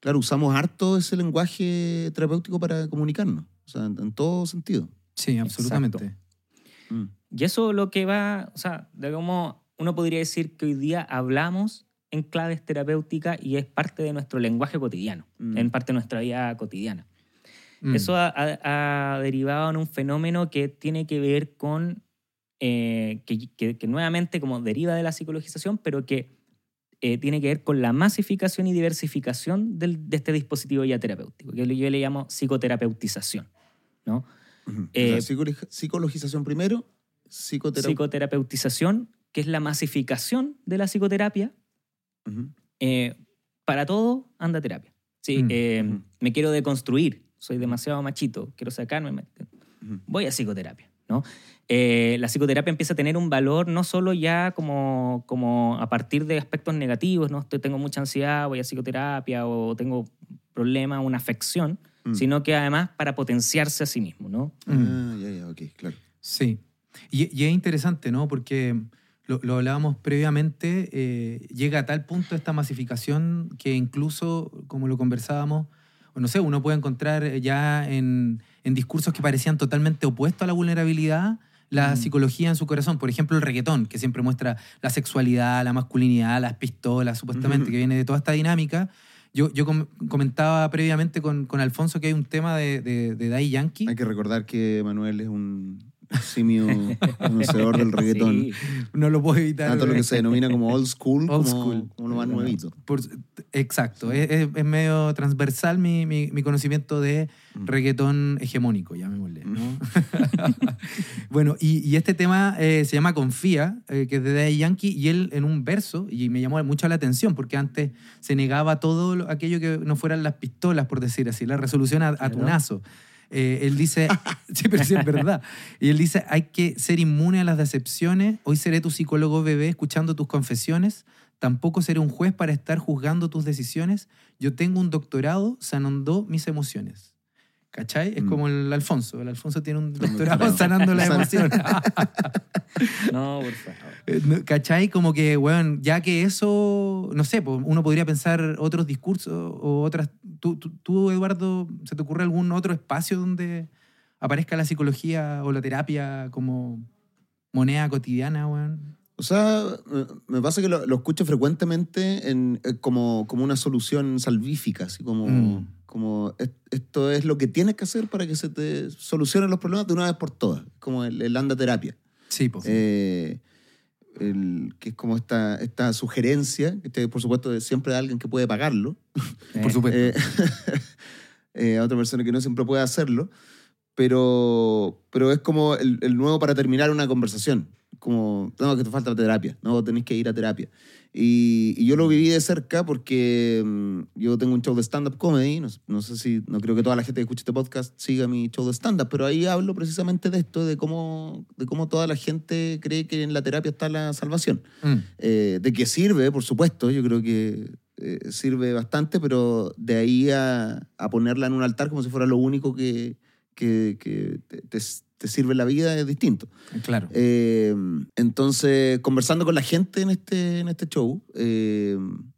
claro, usamos harto ese lenguaje terapéutico para comunicarnos, o sea, en, en todo sentido. Sí, absolutamente. Mm. Y eso lo que va, o sea, de cómo uno podría decir que hoy día hablamos en claves terapéuticas y es parte de nuestro lenguaje cotidiano, Mm. en parte de nuestra vida cotidiana. Mm. Eso ha, ha- ha derivado en un fenómeno que tiene que ver con, eh, que, que- que nuevamente como deriva de la psicologización, pero que eh, tiene que ver con la masificación y diversificación del- de este dispositivo ya terapéutico, que yo le llamo psicoterapeutización. ¿no? Eh, O sea, psicolo- psicologización primero, psicoterapia. Psicoterapeutización, que es la masificación de la psicoterapia. Eh, para todo, anda terapia. Sí, eh, Ujú. me quiero deconstruir, soy demasiado machito, quiero sacarme, me- Ujú. voy a psicoterapia. ¿no? Eh, la psicoterapia empieza a tener un valor no solo ya como, como a partir de aspectos negativos, ¿no? Tengo mucha ansiedad, voy a psicoterapia o tengo problema, una afección, Mm. sino que además para potenciarse a sí mismo. ¿no? Mm. Ah, ya, ya, ok, claro. Sí. Y, y es interesante, ¿no? Porque lo, lo hablábamos previamente, eh, llega a tal punto esta masificación que incluso, como lo conversábamos, no sé, uno puede encontrar ya en, en discursos que parecían totalmente opuestos a la vulnerabilidad la Mm. psicología en su corazón. Por ejemplo, el reggaetón, que siempre muestra la sexualidad, la masculinidad, las pistolas, supuestamente, Ujú. que viene de toda esta dinámica. Yo, yo com- comentaba previamente con, con Alfonso que hay un tema de, de, de Daddy Yankee. Hay que recordar que Manuel es un simio conocedor del reggaetón. Sí. No lo puedo evitar. Tanto lo que se denomina como old school, Old como, school. lo más nuevito. Por- exacto, es, es- es medio transversal mi, mi- mi conocimiento de Mm. reggaetón hegemónico, llamémosle. ¿no? bueno, y, y este tema eh, se llama Confía, eh, que es de Daddy Yankee, y él en un verso, y me llamó mucho la atención, porque antes se negaba todo lo- aquello que no fueran las pistolas, por decir así, la resolución a, tunazo. Eh, él dice, sí, pero sí es verdad. Y él dice, hay que ser inmune a las decepciones. Hoy seré tu psicólogo bebé escuchando tus confesiones. Tampoco seré un juez para estar juzgando tus decisiones. Yo tengo un doctorado, sanando mis emociones. ¿Cachai? Es Mm. como el Alfonso. El Alfonso tiene un doctorado. sanando las Sana- emociones. No, por favor. Eh, ¿Cachai? Como que, weón, ya que eso, no sé, pues, uno podría pensar otros discursos o otras. ¿Tú, tú, tú, Eduardo, se te ocurre algún otro espacio donde aparezca la psicología o la terapia como moneda cotidiana, weón? O sea, me- pasa que lo, lo escucho frecuentemente en, eh, como, como una solución salvífica, así como, Mm. Como "Es- esto es lo que tienes que hacer para que se te solucionen los problemas de una vez por todas, como el, el anda terapia. Sí, pues. Eh, el- que es como esta, esta sugerencia, que por supuesto es siempre de alguien que puede pagarlo, por supuesto. eh, eh, a otra persona que no siempre puede hacerlo, pero, pero es como el, el nuevo para terminar una conversación. como, no, que te falta terapia, no, tenés que ir a terapia. Y, y yo lo viví de cerca porque mm, yo tengo un show de stand-up comedy, no, no sé si, no creo que toda la gente que escuche este podcast siga mi show de stand-up, pero ahí hablo precisamente de esto, de cómo, de cómo toda la gente cree que en la terapia está la salvación. Mm. Eh, de que sirve, por supuesto, yo creo que eh, sirve bastante, pero de ahí a, a ponerla en un altar como si fuera lo único que, que, que te, te- te sirve la vida es distinto. Claro. Eh, entonces, conversando con la gente en este, en este show eh,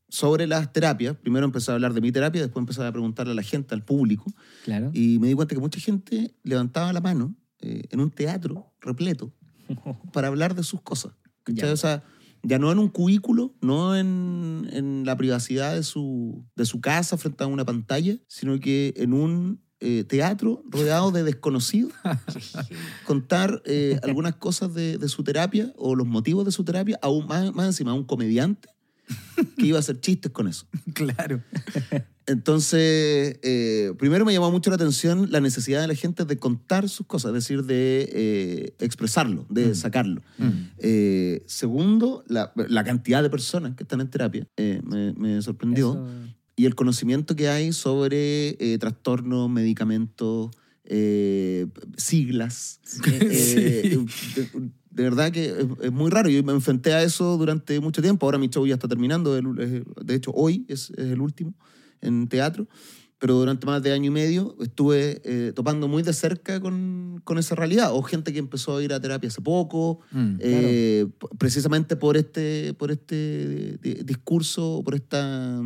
sobre las terapias, primero empecé a hablar de mi terapia, después empecé a preguntarle a la gente, al público, Claro. y me di cuenta que mucha gente levantaba la mano eh, en un teatro repleto para hablar de sus cosas. Ya. O sea, ya no en un cubículo, no en, en la privacidad de su, de su casa frente a una pantalla, sino que en un eh, teatro rodeado de desconocidos, contar eh, algunas cosas de, de su terapia o los motivos de su terapia, aún más, más encima, a un comediante que iba a hacer chistes con eso. Claro. Entonces, eh, primero me llamó mucho la atención la necesidad de la gente de contar sus cosas, es decir, de eh, expresarlo, de Mm. sacarlo. Mm. Eh, segundo, la, la cantidad de personas que están en terapia me, me sorprendió. Eso- Y el conocimiento que hay sobre eh, trastornos, medicamentos, eh, siglas. Eh, de, de verdad que es, es muy raro. Yo me enfrenté a eso durante mucho tiempo. Ahora mi show ya está terminando. De hecho, hoy es, es el último en teatro. Pero durante más de año y medio estuve eh, topando muy de cerca con, con esa realidad. O gente que empezó a ir a terapia hace poco, Mm. eh, p- precisamente por este, por este di- discurso, por esta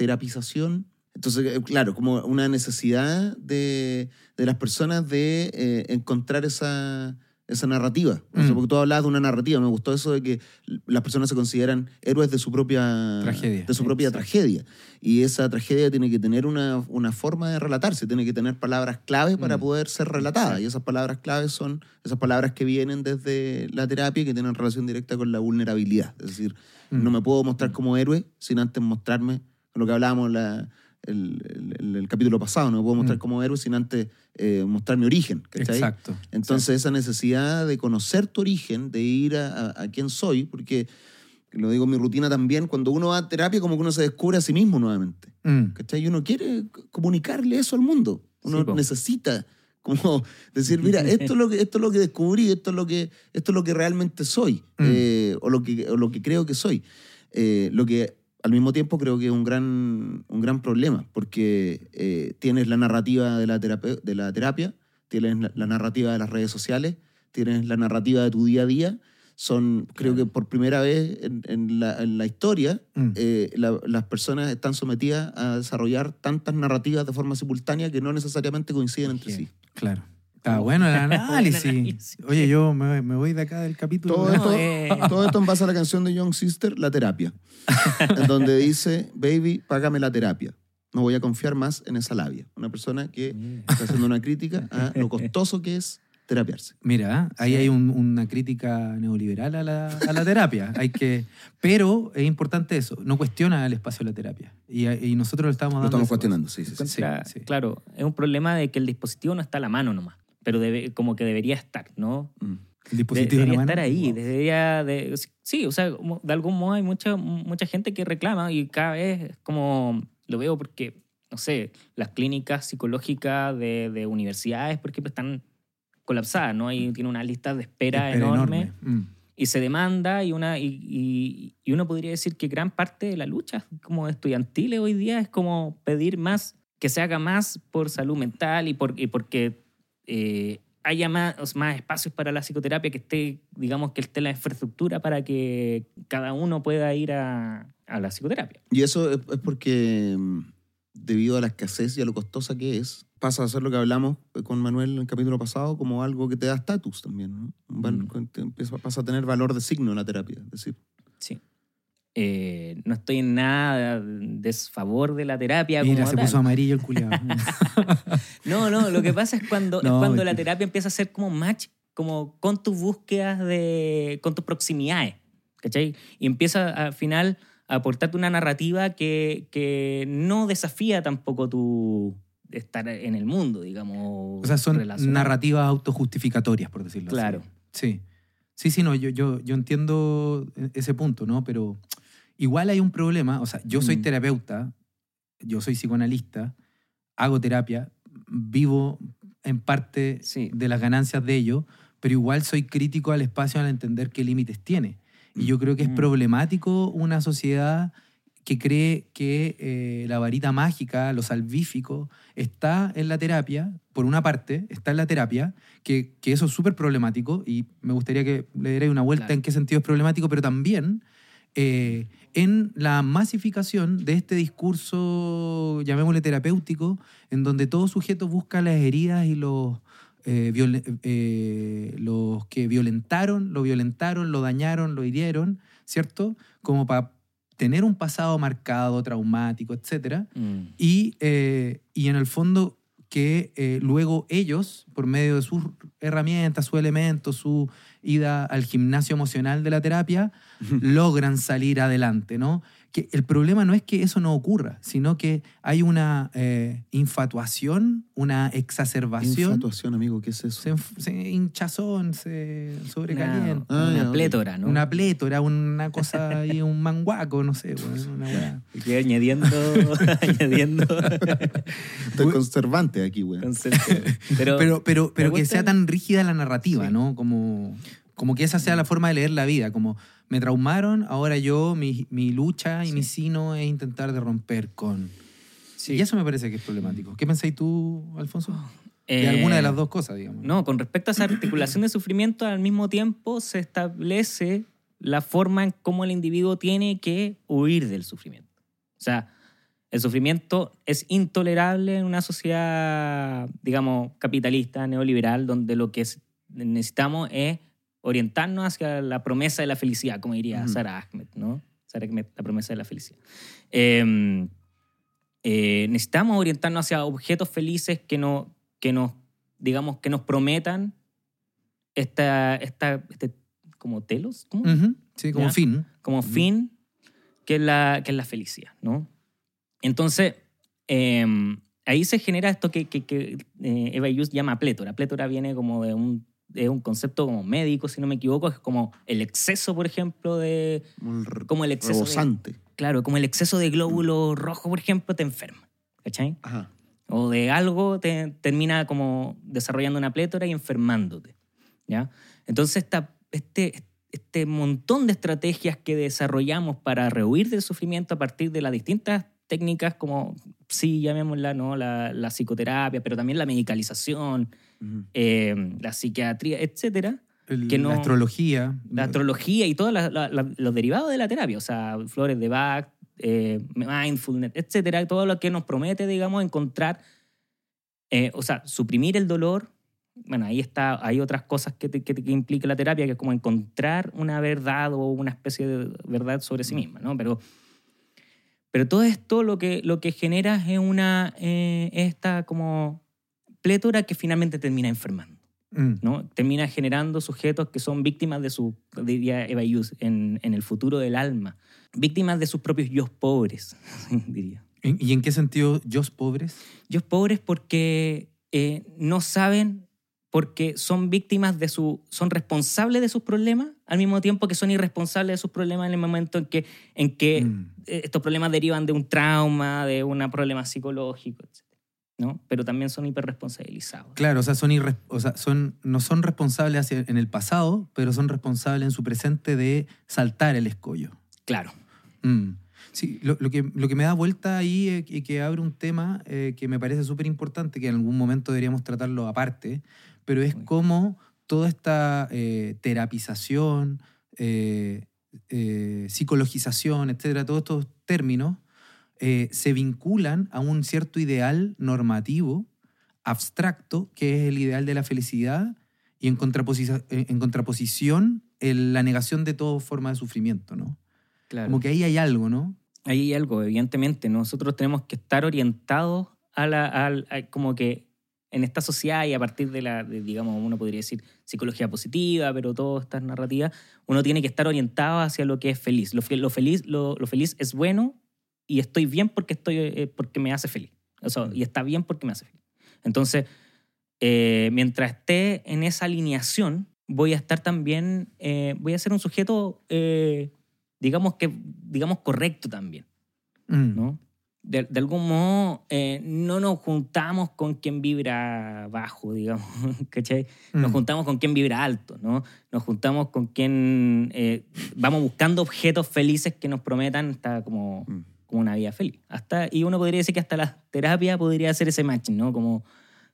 terapización. Entonces, eh, claro, como una necesidad de, de las personas de eh, encontrar esa, esa narrativa. O sea, Mm. porque tú hablabas de una narrativa, me gustó eso de que las personas se consideran héroes de su propia Tragedia. De su propia Exacto. tragedia. Y esa tragedia tiene que tener una, una forma de relatarse, tiene que tener palabras clave para Mm. poder ser relatada. Y esas palabras claves son esas palabras que vienen desde la terapia y que tienen relación directa con la vulnerabilidad. Es decir, Mm. no me puedo mostrar como héroe sin antes mostrarme, lo que hablábamos la- el, el- el capítulo pasado, no me puedo mostrar Mm. como héroe sin antes eh, mostrar mi origen. ¿cachai? Exacto. Entonces esa necesidad de conocer tu origen, de ir a, a- a quién soy, porque lo digo en mi rutina también, cuando uno va a terapia como que uno se descubre a sí mismo nuevamente. Mm. ¿cachai? Y uno quiere comunicarle eso al mundo. Uno Sí, necesita como decir, mira, esto es lo que, esto es lo que descubrí, esto es lo que, esto es lo que realmente soy, Mm. eh, o, lo que, o lo que creo que soy. Eh, lo que al mismo tiempo creo que es un gran, un gran problema, porque eh, tienes la narrativa de la, terapia, de la terapia, tienes la, la narrativa de las redes sociales, tienes la narrativa de tu día a día. Son, creo que por primera vez en, en la, en la historia, Mm. eh, la- las personas están sometidas a desarrollar tantas narrativas de forma simultánea que no necesariamente coinciden entre sí. Claro. Está bueno el análisis. Oye, yo me, me voy de acá del capítulo. Todo, No, esto, eh. todo esto en base a la canción de Young Sister, La Terapia, en donde dice, baby, págame la terapia. No voy a confiar más en esa labia. Una persona que está haciendo una crítica a lo costoso que es terapiarse. Mira, ahí Sí. hay un- una crítica neoliberal a la, a la terapia. hay que, pero es importante eso, no cuestiona el espacio de la terapia. Y, y nosotros lo estamos Lo dando. estamos ese cuestionando, sí, sí, sí. Claro, es un problema de que el dispositivo no está a la mano nomás, pero debe, como que debería estar, ¿no? Mm. El dispositivo debería estar ahí, Wow. debería de, sí, o sea, de algún modo hay mucha, mucha gente que reclama y cada vez es como lo veo porque, no sé, las clínicas psicológicas de, de universidades, por ejemplo, están colapsadas, ¿no? Hay, tiene una lista de espera, Espera enorme, Mm. y se demanda y, una, y, y- y uno podría decir que gran parte de la lucha como estudiantil hoy día es como pedir más, que se haga más por salud mental y, por, y porque eh, haya más, más espacios para la psicoterapia, que esté, digamos, que esté la infraestructura para que cada uno pueda ir a, a la psicoterapia. Y eso es, es porque, mm, debido a la escasez y a lo costosa que es, pasa a ser lo que hablamos con Manuel en el capítulo pasado, como algo que te da estatus también. ¿no? Mm. pasa a tener valor de signo en la terapia. Es decir. Eh, no estoy en nada desfavor de la terapia. Mira, como se tal. puso amarillo el culiado. No, no, lo que pasa es cuando, es cuando la terapia empieza a ser como match, como con tus búsquedas de, con tus proximidades, ¿cachai? Y empieza al final a aportarte una narrativa que, que no desafía tampoco tu estar en el mundo, digamos. o sea, son narrativas autojustificatorias, por decirlo Claro. así. Sí. Sí, sí, no, yo, yo, yo entiendo ese punto, ¿no? Pero igual hay un problema, o sea, yo soy Mm. terapeuta, yo soy psicoanalista, hago terapia, vivo en parte Sí. de las ganancias de ello, pero igual soy crítico al espacio al entender qué límites tiene. Y yo creo que es Mm. problemático una sociedad que cree que eh, la varita mágica, lo salvífico, está en la terapia, por una parte, está en la terapia, que, que eso es súper problemático y me gustaría que le diera una vuelta Claro. en qué sentido es problemático, pero también eh, en la masificación de este discurso, llamémosle terapéutico, en donde todo sujeto busca las heridas y los, eh, eh, los que violentaron, lo violentaron, lo dañaron, lo hirieron, ¿cierto? Como para tener un pasado marcado, traumático, etcétera Mm. y, y en el fondo que eh, luego ellos, por medio de sus herramientas, sus elementos, su ida al gimnasio emocional de la terapia, logran salir adelante, ¿no? Que el problema no es que eso no ocurra, sino que hay una eh, infatuación, una exacerbación, Infatuación, amigo, ¿qué es eso? se, se hinchazón, se sobrecalienta. Ah, una ok. plétora, ¿no? Una plétora, una cosa ahí, un manguaco, no sé, bueno, una. Y añadiendo, añadiendo Estoy conservante aquí, güey. Pero, pero, pero, que gusta sea tan rígida la narrativa, Sí. ¿no? Como, como que esa sea la forma de leer la vida, como me traumaron, ahora yo, mi, mi lucha y Sí. mi sino es intentar de romper con... sí. Y eso me parece que es problemático. ¿Qué pensáis tú, Alfonso? De Eh, alguna de las dos cosas, digamos. No, con respecto a esa articulación de sufrimiento, al mismo tiempo se establece la forma en cómo el individuo tiene que huir del sufrimiento. O sea, el sufrimiento es intolerable en una sociedad, digamos, capitalista, neoliberal, donde lo que es- necesitamos es orientarnos hacia la promesa de la felicidad, como diría Ujú. Sara Ahmed, ¿no? Sara Ahmed, la promesa de la felicidad. Eh, eh, necesitamos orientarnos hacia objetos felices que, no, que nos, digamos, que nos prometan esta, esta, este, como telos, ¿cómo? Ujú, Sí, como ¿Ya? fin. como fin, que es la, que es la felicidad, ¿no? Entonces, eh, ahí se genera esto que, que, que eh, Eva Yus llama plétora. Plétora viene como de un, de un concepto como médico, si no me equivoco, es como el exceso, por ejemplo, de... Como el exceso de. Claro, como el exceso de glóbulo rojo, por ejemplo, te enferma, ¿cachai? Ajá. o de algo te termina como desarrollando una plétora y enfermándote. ¿ya? Entonces, esta, este, este montón de estrategias que desarrollamos para rehuir del sufrimiento a partir de las distintas técnicas como, sí, llamémosla, ¿no? la, la psicoterapia, pero también la medicalización, Ujú. eh, la psiquiatría, etcétera, El- Que no- La astrología. la astrología y todos los derivados de la terapia, o sea, flores de Bach, eh, mindfulness, etcétera, todo lo que nos promete, digamos, encontrar, eh, o sea, suprimir el dolor. Bueno, ahí está, hay otras cosas que, te- que, que implica la terapia, que es como encontrar una verdad o una especie de verdad sobre sí misma, ¿no? Pero, pero todo esto lo que, lo que genera es una, eh, esta como plétora que finalmente termina enfermando. Mm. ¿no? Termina generando sujetos que son víctimas de su, diría Eva Yus, en, en el futuro del alma. Víctimas de sus propios yo pobres, diría. ¿En- ¿Y en qué sentido, yo pobres? Yo pobres porque eh, no saben, porque son víctimas de su, son responsables de sus problemas, al mismo tiempo que son irresponsables de sus problemas en el momento en que, en que Mm. estos problemas derivan de un trauma, de un problema psicológico, etc. ¿no? Pero también son hiperresponsabilizados. Claro, o sea, son o sea, son, no son responsables hacia- en el pasado, pero son responsables en su presente de saltar el escollo. Claro. Mm. Sí, lo, lo que, lo que me da vuelta ahí eh, y que abre un tema eh, que me parece súper importante, que en algún momento deberíamos tratarlo aparte, pero es cómo toda esta eh, terapización, eh, psicologización, etcétera, todos estos términos eh, se vinculan a un cierto ideal normativo abstracto, que es el ideal de la felicidad, y en, contraposición en contraposición el- la negación de toda forma de sufrimiento, ¿no? claro. Como que ahí hay algo, ¿no? Ahí hay algo, evidentemente. Nosotros tenemos que estar orientados a la, al- a- como que en esta sociedad y a partir de la, de, digamos, uno podría decir psicología positiva, pero todas estas narrativas, uno tiene que estar orientado hacia lo que es feliz. Lo, lo feliz, lo, lo feliz es bueno y estoy bien porque, estoy, eh, porque me hace feliz. O sea, y está bien porque me hace feliz. Entonces, eh, mientras esté en esa alineación, voy a estar también, eh, voy a ser un sujeto, eh, digamos que, digamos, correcto también, Mm. ¿no? De, de algún modo, eh, no nos juntamos con quien vibra bajo, digamos, ¿cachai? Nos Mm. juntamos con quien vibra alto, ¿no? Nos juntamos con quien eh, vamos buscando objetos felices que nos prometan hasta como, Mm. Como una vida feliz. Hasta, y uno podría decir que hasta la terapia podría hacer ese match, ¿no? Como,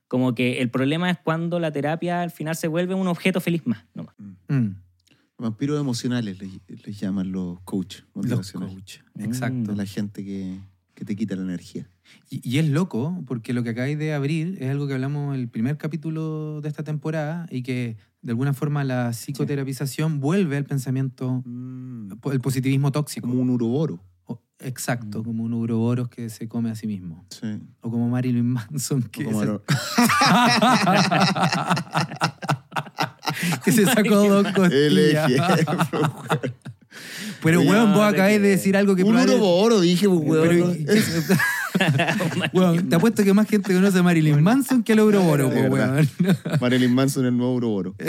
como que el problema es cuando la terapia al final se vuelve un objeto feliz más. nomás. Mm. Vampiros emocionales les, les llaman los coaches Los coach. Exacto. La gente que, que te quita la energía. Y, y es loco, porque lo que acabáis de abrir es algo que hablamos en el primer capítulo de esta temporada y que de alguna forma la psicoterapización vuelve al pensamiento, Mm. el positivismo tóxico. Como un uroboro. Exacto, Mm. como un uroboros que se come a sí mismo. Sí. O como Marilyn Manson que, como se, que se sacó dos el costillas. ejemplo. Pero, weón, vos acabáis de decir algo que un probable- uroboro, dije, pues, weón. Pero, ¿no? ¿y qué- Weón, te apuesto que más gente conoce a Marilyn Manson que a los Uroboros, De po, verdad. weón. Marilyn Manson, el nuevo uroboro.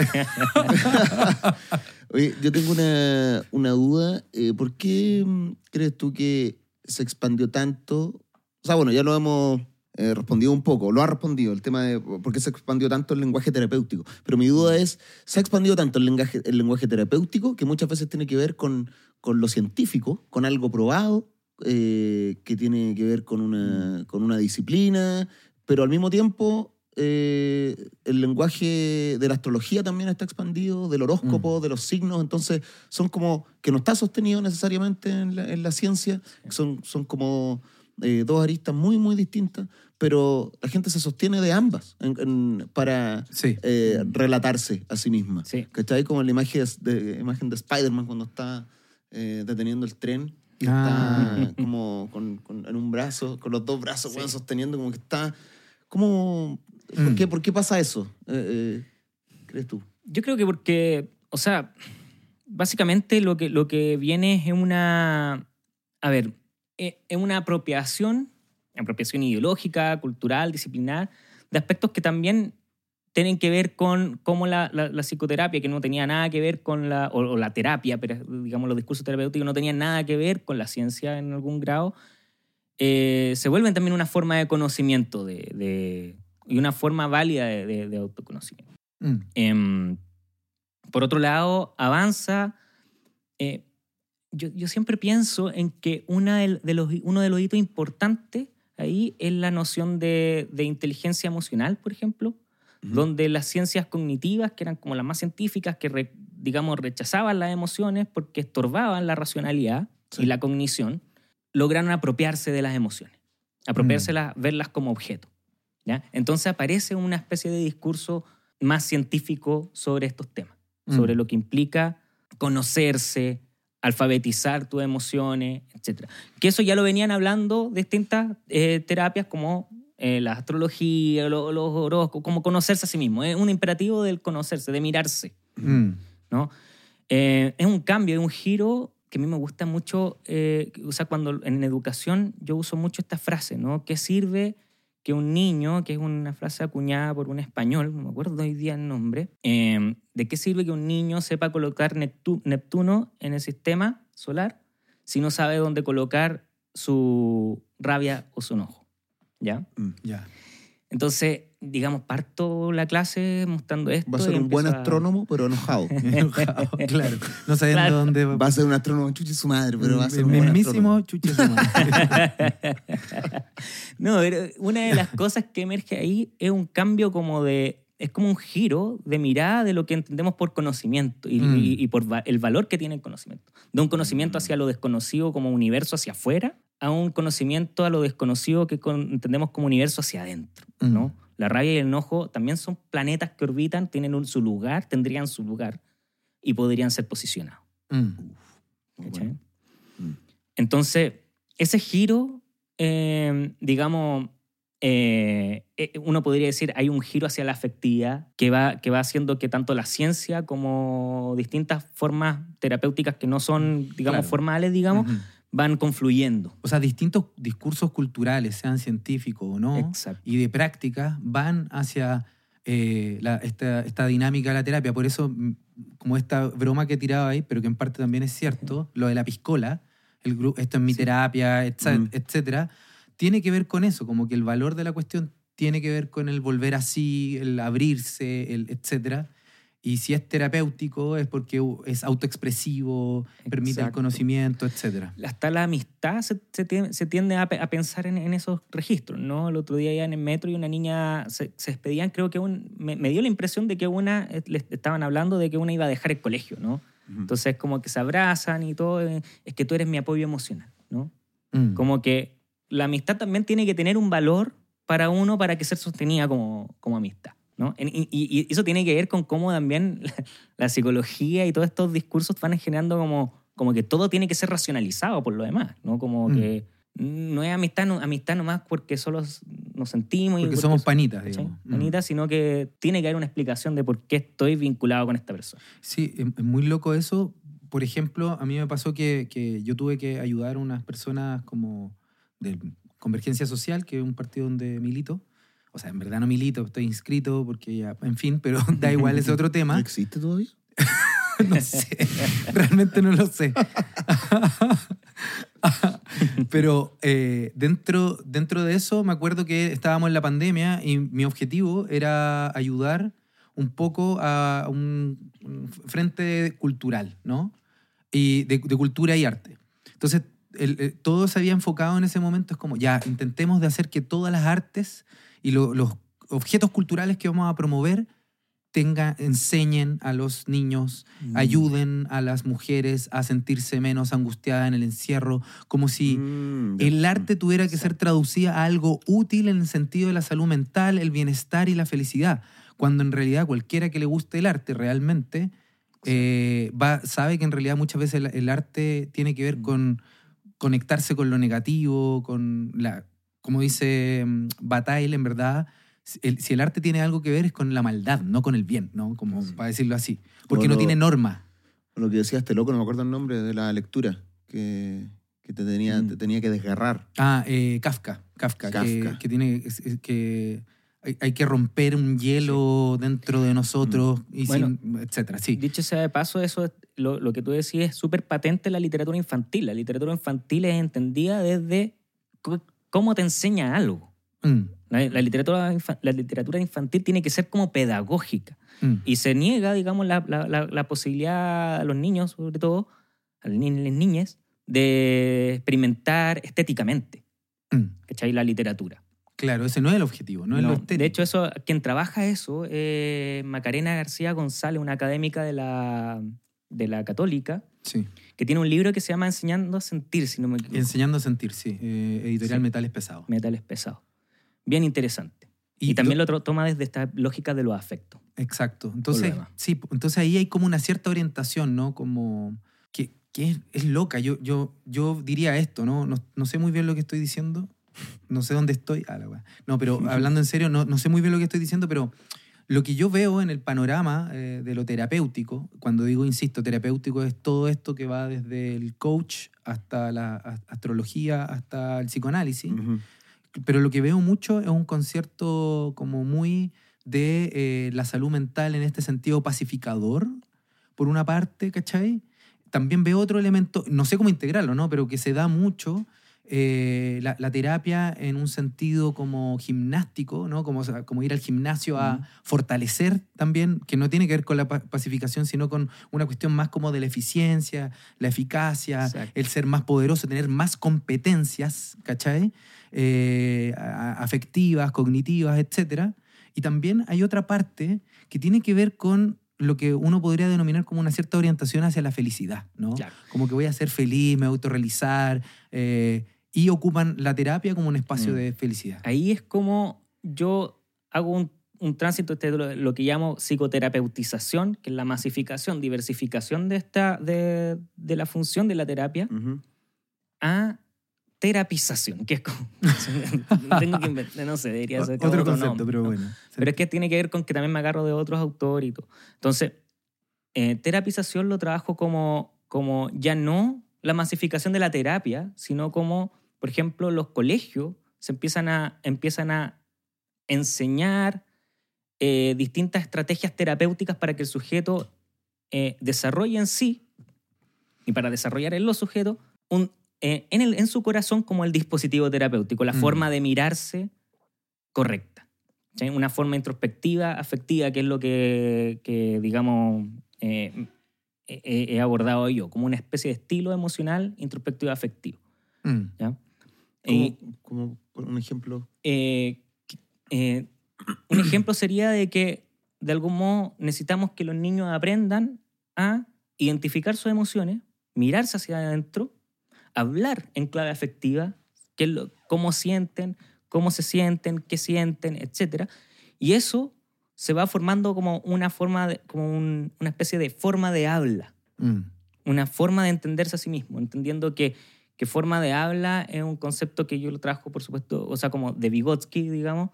Oye, yo tengo una, una duda. eh, ¿Por qué mm, crees tú que se expandió tanto? O sea, bueno, ya lo hemos eh, respondido un poco, lo ha respondido el tema de por qué se expandió tanto el lenguaje terapéutico. Pero mi duda es, ¿se ha expandido tanto el lenguaje, el lenguaje terapéutico que muchas veces tiene que ver con, con lo científico, con algo probado, eh, que tiene que ver con una, con una disciplina, pero al mismo tiempo eh, el lenguaje de la astrología también está expandido, del horóscopo, de los signos, entonces son como que no está sostenido necesariamente en la, en la ciencia, son, son como eh, dos aristas muy, muy distintas, pero la gente se sostiene de ambas en- en- para Sí. eh, relatarse a sí misma. Sí. ¿Cachai? Como la imagen de, imagen de Spider-Man cuando está eh, deteniendo el tren y Ah. está como con, con- en un brazo, con los dos brazos Sí. sosteniendo, como que está... ¿Cómo, ¿por, Mm. qué, ¿Por qué pasa eso? Eh, eh, ¿Crees tú? Yo creo que porque, o sea, básicamente lo que, lo que viene es una, a ver, eh, es una apropiación, apropiación ideológica, cultural, disciplinar, de aspectos que también tienen que ver con cómo la, la- la psicoterapia, que no tenía nada que ver con la, o, o la terapia, pero digamos los discursos terapéuticos no tenían nada que ver con la ciencia en algún grado, eh, se vuelven también una forma de conocimiento de, de- y una forma válida de- de- de autoconocimiento. Mm. Em, por otro lado, avanza. eh, yo, yo siempre pienso en que una de los, uno de los hitos importantes ahí es la noción de, de inteligencia emocional, por ejemplo, donde las ciencias cognitivas, que eran como las más científicas, que re- digamos rechazaban las emociones porque estorbaban la racionalidad Sí. y la cognición, lograron apropiarse de las emociones, apropiárselas, verlas como objeto. ¿ya? Entonces aparece una especie de discurso más científico sobre estos temas, Mm. sobre lo que implica conocerse, alfabetizar tus emociones, etc. Que eso ya lo venían hablando distintas eh, terapias como eh, la astrología, lo- los horóscopos, como conocerse a sí mismo. Es un imperativo del conocerse, de mirarse. Mm. ¿no? Eh, es un cambio, es un giro que a mí me gusta mucho, eh, o sea, cuando en educación yo uso mucho esta frase, ¿no? ¿Qué sirve que un niño, que es una frase acuñada por un español, no me acuerdo hoy día el nombre, eh, ¿de qué sirve que un niño sepa colocar Neptu- Neptuno en el sistema solar si no sabe dónde colocar su rabia o su enojo? ¿Ya? Ya. Entonces, digamos, parto la clase mostrando esto. Va a ser un buen a- astrónomo, pero enojado. Enojado, claro. No sabiendo Claro. dónde Va a ser un astrónomo chuchi su madre, pero va a ser el un buen mismísimo chuche su madre. No, pero una de las cosas que emerge ahí es un cambio como de. Es como un giro de mirada de lo que entendemos por conocimiento y, Mm. y- y por va- el valor que tiene el conocimiento. De un conocimiento hacia lo desconocido como universo hacia afuera a un conocimiento a lo desconocido que con- entendemos como universo hacia adentro. ¿no? Mm. La rabia y el enojo también son planetas que orbitan, tienen un- su lugar, tendrían su lugar y podrían ser posicionados. Mm. Mm. Entonces, ese giro, eh, digamos, eh, eh, uno podría decir, hay un giro hacia la afectividad que va, que va haciendo que tanto la ciencia como distintas formas terapéuticas que no son, digamos, Claro. formales, digamos. Van confluyendo. O sea, distintos discursos culturales, sean científicos o no, Exacto. y de práctica, van hacia eh, la- esta, esta dinámica de la terapia. Por eso, mm, como esta broma que tiraba ahí, pero que en parte también es cierto, lo de la piscola, el gru- esto es mi terapia, etc- Mm. etcétera, tiene que ver con eso, como que el valor de la cuestión tiene que ver con el volver así, el abrirse, el etcétera. Y si es terapéutico es porque uh, es autoexpresivo, permite el Exacto. conocimiento, etcétera. hasta la amistad se, se tiende, se tiende a, a pensar en, en esos registros, ¿no? El otro día ya en el metro y una niña se, se despedían, creo que un, me, me dio la impresión de que una, eh, le estaban hablando de que una iba a dejar el colegio, ¿no? Ujú. Entonces como que se abrazan y todo, eh, es que tú eres mi apoyo emocional, ¿no? Mm. Como que la amistad también tiene que tener un valor para uno para que ser sostenida como, como amistad. ¿No? Y, y- y eso tiene que ver con cómo también la, la psicología y todos estos discursos van generando como, como que todo tiene que ser racionalizado por lo demás, ¿no? Como Mm. que no es amistad, no- amistad nomás porque solo nos sentimos y Porque somos so- panitas, digamos. Mm. Panitas, sino que tiene que haber una explicación de por qué estoy vinculado con esta persona. Sí, es es muy loco eso. Por ejemplo, a mí me pasó que, que yo tuve que ayudar a unas personas como de Convergencia Social, que es un partido donde milito. O sea, en verdad no milito, estoy inscrito porque ya, en fin, pero da igual ese otro ¿No tema. existe todavía? No sé, realmente no lo sé. Pero eh, dentro, dentro de eso me acuerdo que estábamos en la pandemia y mi objetivo era ayudar un poco a un, un frente cultural, ¿no? Y de, de cultura y arte. Entonces, el- el- todo se había enfocado en ese momento, es como, ya, intentemos de hacer que todas las artes y lo- los objetos culturales que vamos a promover tenga, enseñen a los niños, Mm. ayuden a las mujeres a sentirse menos angustiadas en el encierro, como si Mm, el arte tuviera que ser traducida a algo útil en el sentido de la salud mental, el bienestar y la felicidad, cuando en realidad cualquiera que le guste el arte realmente eh, va, sabe que en realidad muchas veces el, el arte tiene que ver Mm. con conectarse con lo negativo, con la, como dice mm, Bataille, en verdad, si el, si el arte tiene algo que ver es con la maldad, no con el bien, ¿no? Como Sí. para decirlo así, porque no Bueno, tiene norma. Lo que decía este loco, no me acuerdo el nombre de la lectura, que, que te, tenía, Mm. te tenía que desgarrar. Ah, eh, Kafka, Kafka, Que, Kafka. que tiene es- es que hay, hay que romper un hielo dentro de nosotros, y Bueno, sin- etcétera. Sí. Dicho sea de paso, eso es- lo, lo que tú decís es súper patente en la literatura infantil. La literatura infantil es entendida desde cómo te enseña algo. Mm, La, la literatura, infa- la literatura infantil tiene que ser como pedagógica. mm, Y se niega, digamos, la, la- la- posibilidad a los niños, sobre todo, a las ni- las niñas, de experimentar estéticamente, mm. ¿cachai? La literatura. Claro, ese no es el objetivo, no, es lo estético. de hecho, eso, quien trabaja eso es Macarena García González, una académica de la, de la Católica, Sí. Que tiene un libro que se llama Enseñando a sentir, si no me equivoco. Enseñando a sentir, sí. Eh, editorial Sí. Metales Pesados. Metales pesados. Bien interesante. Y, también lo tro- toma desde esta lógica de los afectos. Exacto. Entonces, sí, entonces ahí hay como una cierta orientación, ¿no? Como que, que es, es loca. Yo, yo, yo diría esto, ¿no? ¿no? no sé muy bien lo que estoy diciendo. No sé dónde estoy. Ah, la. No, pero hablando en serio, no, no sé muy bien lo que estoy diciendo, pero lo que yo veo en el panorama eh, de lo terapéutico, cuando digo, insisto, terapéutico es todo esto que va desde el coach hasta la astrología, hasta el psicoanálisis Ujú. pero lo que veo mucho es un concierto como muy de eh, la salud mental en este sentido pacificador, por una parte, ¿cachai? También veo otro elemento, no sé cómo integrarlo, ¿no? Pero que se da mucho eh, la, la terapia en un sentido como gimnástico, ¿no? Como, como ir al gimnasio a Ujú. fortalecer también, que no tiene que ver con la pa- pacificación, sino con una cuestión más como de la eficiencia, la eficacia, Exacto. el ser más poderoso, tener más competencias, ¿cachai? Eh, afectivas, cognitivas, etc. Y también hay otra parte que tiene que ver con lo que uno podría denominar como una cierta orientación hacia la felicidad, ¿no? Claro. Como que voy a ser feliz, me voy a autorrealizar, eh, y ocupan la terapia como un espacio Mm. de felicidad. Ahí es como yo hago un, un tránsito, este, lo, lo que llamo psicoterapeutización, que es la masificación, diversificación de, esta, de, de la función de la terapia, Ujú. a terapización, que es como... tengo que inventar, no sé, debería ser Otro otro concepto, nombre, pero ¿no? bueno. Pero es que tiene que ver con que también me agarro de otros autores y todo. Entonces, eh, terapización lo trabajo como, como ya no la masificación de la terapia, sino como, por ejemplo, los colegios se empiezan a, empiezan a enseñar eh, distintas estrategias terapéuticas para que el sujeto eh, desarrolle en sí, y para desarrollar en los sujetos, un, eh, en, el, en su corazón como el dispositivo terapéutico, la Mm. forma de mirarse correcta. ¿sí? Una forma introspectiva, afectiva, que es lo que, que, digamos, eh, he- he abordado yo, como una especie de estilo emocional introspectivo afectivo. Mm. ¿ya? Como, por un ejemplo. eh, eh, un ejemplo sería de que de algún modo necesitamos que los niños aprendan a identificar sus emociones, mirarse hacia adentro, hablar en clave afectiva, qué es lo- cómo sienten, cómo se sienten, qué sienten, etc. Y eso se va formando como una forma, de- como un- una especie de forma de habla Mm. una forma de entenderse a sí mismo, entendiendo que, que forma de habla es un concepto que yo lo trajo, por supuesto, o sea, como de Vygotsky, digamos,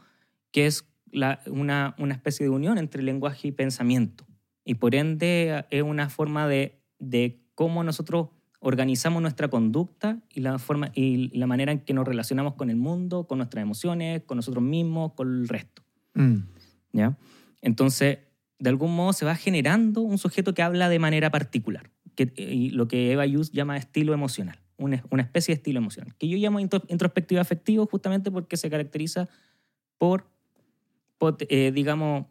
que es la- una, una especie de unión entre lenguaje y pensamiento. Y por ende es una forma de, de cómo nosotros organizamos nuestra conducta y la, forma, y la manera en que nos relacionamos con el mundo, con nuestras emociones, con nosotros mismos, con el resto. Mm. ¿ya? Entonces, de algún modo se va generando un sujeto que habla de manera particular, que, y lo que Eva Hughes llama estilo emocional, una, una especie de estilo emocional, que yo llamo intro- introspectivo afectivo justamente porque se caracteriza por, por, eh, digamos,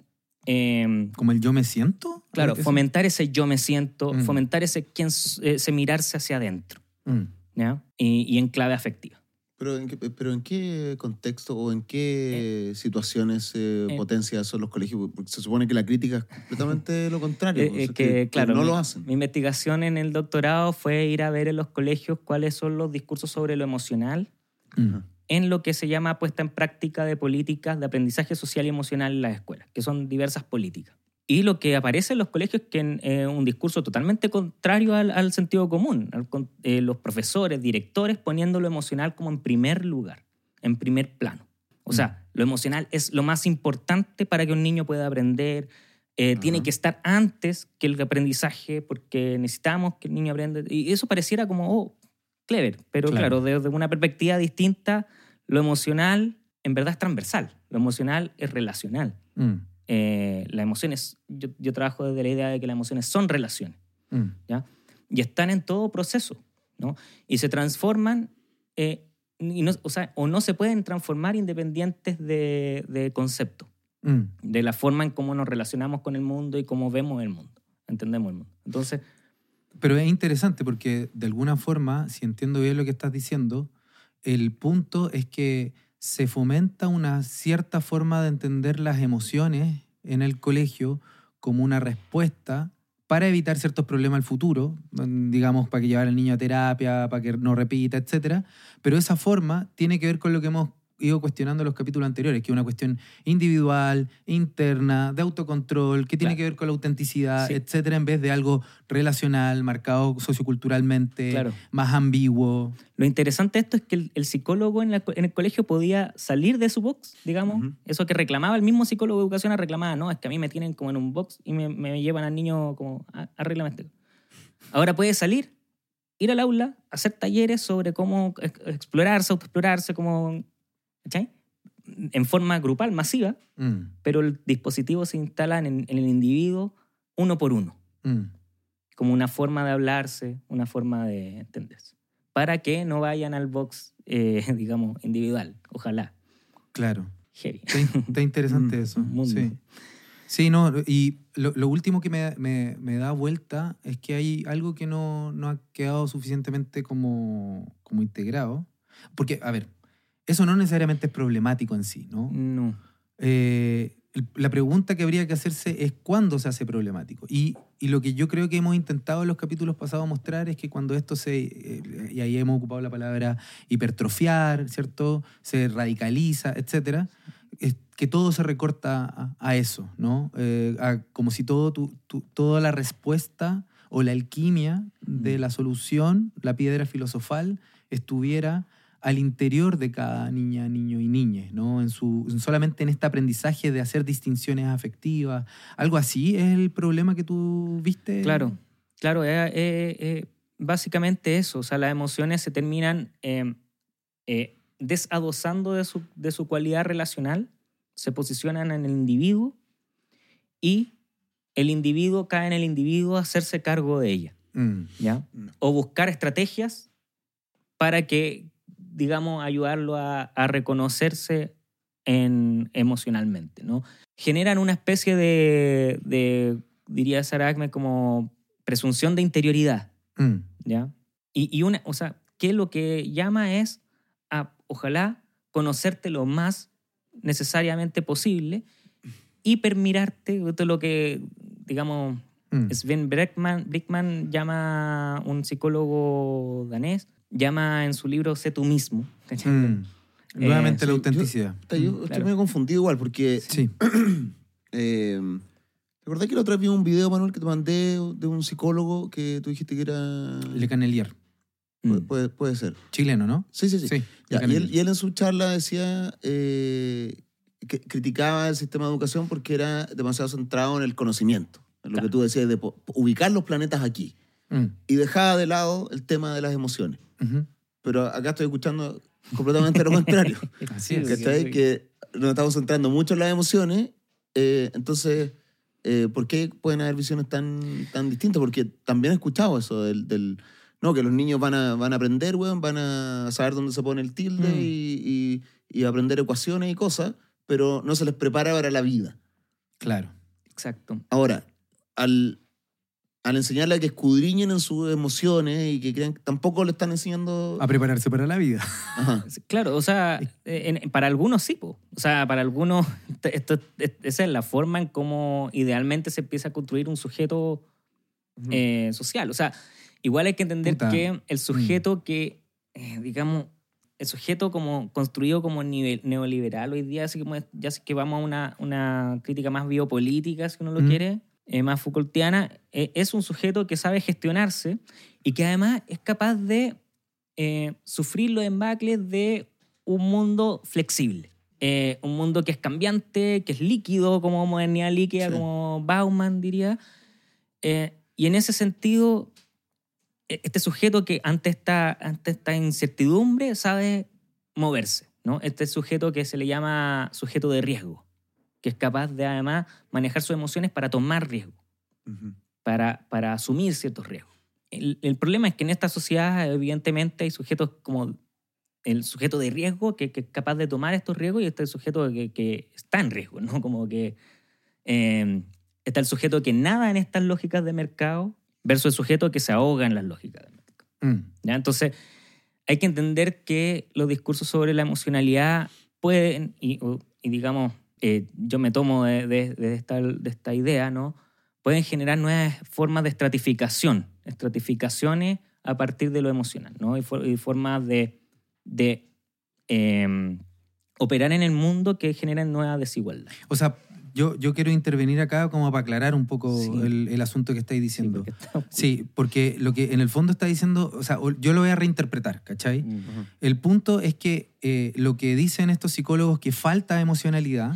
eh, Como el yo me siento. claro, fomentar ese yo me siento, Mm. fomentar ese, quien, ese mirarse hacia adentro, Mm. ¿ya? Y, y en clave afectiva. Pero en, qué, pero ¿en qué contexto o en qué situaciones eh, eh. potencia eso los colegios? Porque se supone que la crítica es completamente lo contrario. Eh, pues, es es que, claro, no mi, lo hacen. mi investigación en el doctorado fue ir a ver en los colegios cuáles son los discursos sobre lo emocional Mm. en lo que se llama puesta en práctica de políticas de aprendizaje social y emocional en las escuelas, que son diversas políticas. Y lo que aparece en los colegios es que es eh, un discurso totalmente contrario al, al sentido común. al eh, los profesores, directores poniendo lo emocional como en primer lugar, en primer plano. O sea, lo emocional es lo más importante para que un niño pueda aprender. eh, tiene que estar antes que el aprendizaje porque necesitamos que el niño aprenda. Y eso pareciera como, oh, clever. Pero Claro. claro, desde una perspectiva distinta, lo emocional en verdad es transversal. Lo emocional es relacional. Mm. Eh, las emociones, yo, yo trabajo desde la idea de que las emociones son relaciones, Mm. ¿ya? Y están en todo proceso, ¿no? Y se transforman, eh, y no, o, sea, o no se pueden transformar independientes de, de concepto, Mm. de la forma en cómo nos relacionamos con el mundo y cómo vemos el mundo, entendemos el mundo. Entonces, Pero es interesante porque de alguna forma, si entiendo bien lo que estás diciendo, el punto es que se fomenta una cierta forma de entender las emociones en el colegio como una respuesta para evitar ciertos problemas al futuro, mm, digamos, para que llevar al niño a terapia, para que no repita, etc. Pero esa forma tiene que ver con lo que hemos ido cuestionando en los capítulos anteriores, que es una cuestión individual, interna, de autocontrol, que tiene Claro. que ver con la autenticidad, Sí. etcétera, en vez de algo relacional, marcado socioculturalmente, Claro. más ambiguo. Lo interesante de esto es que el, el psicólogo en, la- en el colegio podía salir de su box, digamos. Eso que reclamaba el mismo psicólogo de educación, reclamaba, no, es que a mí me tienen como en un box y me, me llevan al niño como, "Ah, arréglame este". Ahora puede salir, ir al aula, hacer talleres sobre cómo ex- explorarse, autoexplorarse, cómo, ¿cachai? En forma grupal, masiva, Mm, pero el dispositivo se instala en, en el individuo uno por uno mm. como una forma de hablarse, una forma de entenderse, para que no vayan al box, eh, digamos, individual, ojalá. Claro. Heavy. Está, está interesante Mm, eso. mundo. Sí. Sí, no, y lo, lo último que me, me- me da vuelta es que hay algo que no, no ha quedado suficientemente como, como integrado. Porque, a ver, eso no necesariamente es problemático en sí, ¿no? No. Eh, la pregunta que habría que hacerse es cuándo se hace problemático. Y, y lo que yo creo que hemos intentado en los capítulos pasados mostrar es que cuando esto se, eh, y ahí hemos ocupado la palabra hipertrofiar, ¿cierto? Se radicaliza, etcétera, es que todo se recorta a, a eso, ¿no? Eh, a- como si todo tu- tu- toda la respuesta o la alquimia de la solución, la piedra filosofal, estuviera al interior de cada niña, niño y niña, ¿no? En su, en solamente en este aprendizaje de hacer distinciones afectivas. Algo así es el problema que tú viste. Claro, claro, es básicamente eso. O sea, las emociones se terminan eh, eh, desadosando de su, de su cualidad relacional, se posicionan en el individuo y el individuo cae en el individuo a hacerse cargo de ella. Mm. ¿ya? O buscar estrategias para que, digamos, ayudarlo a, a reconocerse en, emocionalmente, ¿no? Generan una especie de, de diría Sarah Ahmed, como presunción de interioridad, Mm. ¿ya? Y, y una, o sea, que lo que llama es a, ojalá, conocerte lo más necesariamente posible y permirarte, esto es lo que, digamos, Mm. Sven Brickman, Brickman llama, un psicólogo danés, llama en su libro Sé tú mismo. Mm. Nuevamente sí, la yo- autenticidad. Puta, Yo Mm, estoy claro. medio confundido igual porque... Sí. Eh, ¿Te acordás que la otra vez vi un video, Manuel, que te mandé de un psicólogo que tú dijiste que era... Le Canelier, Pu- Mm. puede, puede ser. chileno, ¿no? Sí, sí, sí. Sí. Ya, y, él, y él en su charla decía eh, que criticaba el sistema de educación porque era demasiado centrado en el conocimiento, en lo Claro. que tú decías de ubicar los planetas aquí. Mm. Y dejaba de lado el tema de las emociones. Ujú. Pero acá estoy escuchando completamente lo contrario. Así Sí, es. porque- ¿Cachai? Que nos estamos centrando mucho en las emociones. eh, entonces, eh, ¿por qué pueden haber visiones tan, tan distintas? Porque también he escuchado eso del... del- no, que los niños van a, van a aprender, weón, van a saber dónde se pone el tilde Mm. y, y- y aprender ecuaciones y cosas, pero no se les prepara para la vida. Claro. Exacto. Ahora, al, al enseñarle a que escudriñen en sus emociones y que crean que tampoco le están enseñando... A prepararse para la vida. Ajá. Claro, o sea, en- en- para algunos sí, po. o sea, para algunos esto, esa es la forma en cómo idealmente se empieza a construir un sujeto eh, social. O sea, igual hay que entender Puta. que el sujeto que, eh, digamos, el sujeto como construido como nivel, neoliberal hoy día, así como es- ya sé que vamos a una, una crítica más biopolítica, si uno lo Mm. quiere, eh, más Foucaultiana, eh, es un sujeto que sabe gestionarse y que además es capaz de eh, sufrir los embacles de un mundo flexible. Eh, un mundo que es cambiante, que es líquido, como modernidad líquida, Sí. como Bauman diría. Eh, y en ese sentido, e- este sujeto que ante esta, ante esta incertidumbre sabe moverse, ¿no? Este sujeto que se le llama sujeto de riesgo, que es capaz de además manejar sus emociones para tomar riesgo para, para asumir ciertos riesgos. El, el problema es que en esta sociedad, evidentemente, hay sujetos como el sujeto de riesgo que, que es capaz de tomar estos riesgos y este sujeto que, que está en riesgo, ¿no? Como que eh, está el sujeto que nada en estas lógicas de mercado versus el sujeto que se ahoga en las lógicas de mercado. Mm. ¿ya? Entonces, hay que entender que los discursos sobre la emocionalidad pueden, y digamos, eh, yo me tomo de, esta, de esta idea, ¿no? Pueden generar nuevas formas de estratificación, estratificaciones a partir de lo emocional, ¿no? Y, for- y formas de, eh, operar en el mundo que generan nueva desigualdad. O sea, yo, yo quiero intervenir acá como para aclarar un poco Sí. el, el asunto que estáis Sí, diciendo. porque está- Sí, porque lo que en el fondo está diciendo, o sea, yo lo voy a reinterpretar, ¿cachai? El punto es que eh, lo que dicen estos psicólogos que falta emocionalidad,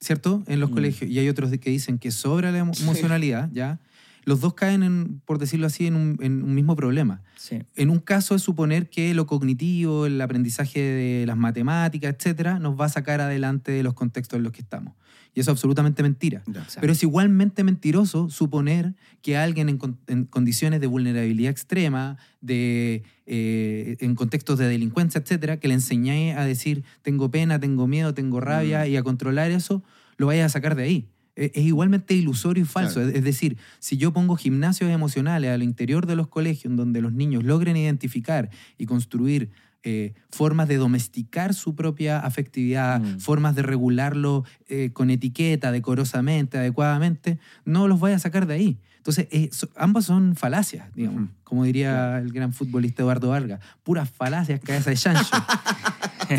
¿cierto? En los Mm. colegios, y hay otros que dicen que sobra la emo- emocionalidad, ¿ya? Los dos caen, en, por decirlo así, en un, en un mismo problema. Sí. En un caso es suponer que lo cognitivo, el aprendizaje de las matemáticas, etcétera, nos va a sacar adelante de los contextos en los que estamos. Y eso es absolutamente mentira. Pero es igualmente mentiroso suponer que alguien en, con- en condiciones de vulnerabilidad extrema, de, eh, en contextos de delincuencia, etcétera, que le enseñé a decir tengo pena, tengo miedo, tengo rabia Mm. y a controlar eso, lo vaya a sacar de ahí. E- Es igualmente ilusorio y falso. Claro. Es- decir, si yo pongo gimnasios emocionales al interior de los colegios en donde los niños logren identificar y construir eh, formas de domesticar su propia afectividad, Mm. formas de regularlo eh, con etiqueta, decorosamente, adecuadamente, no los vaya a sacar de ahí. Entonces, eh, so- ambas son falacias, digamos, como diría el gran futbolista Eduardo Vargas, puras falacias, cabeza de chancho.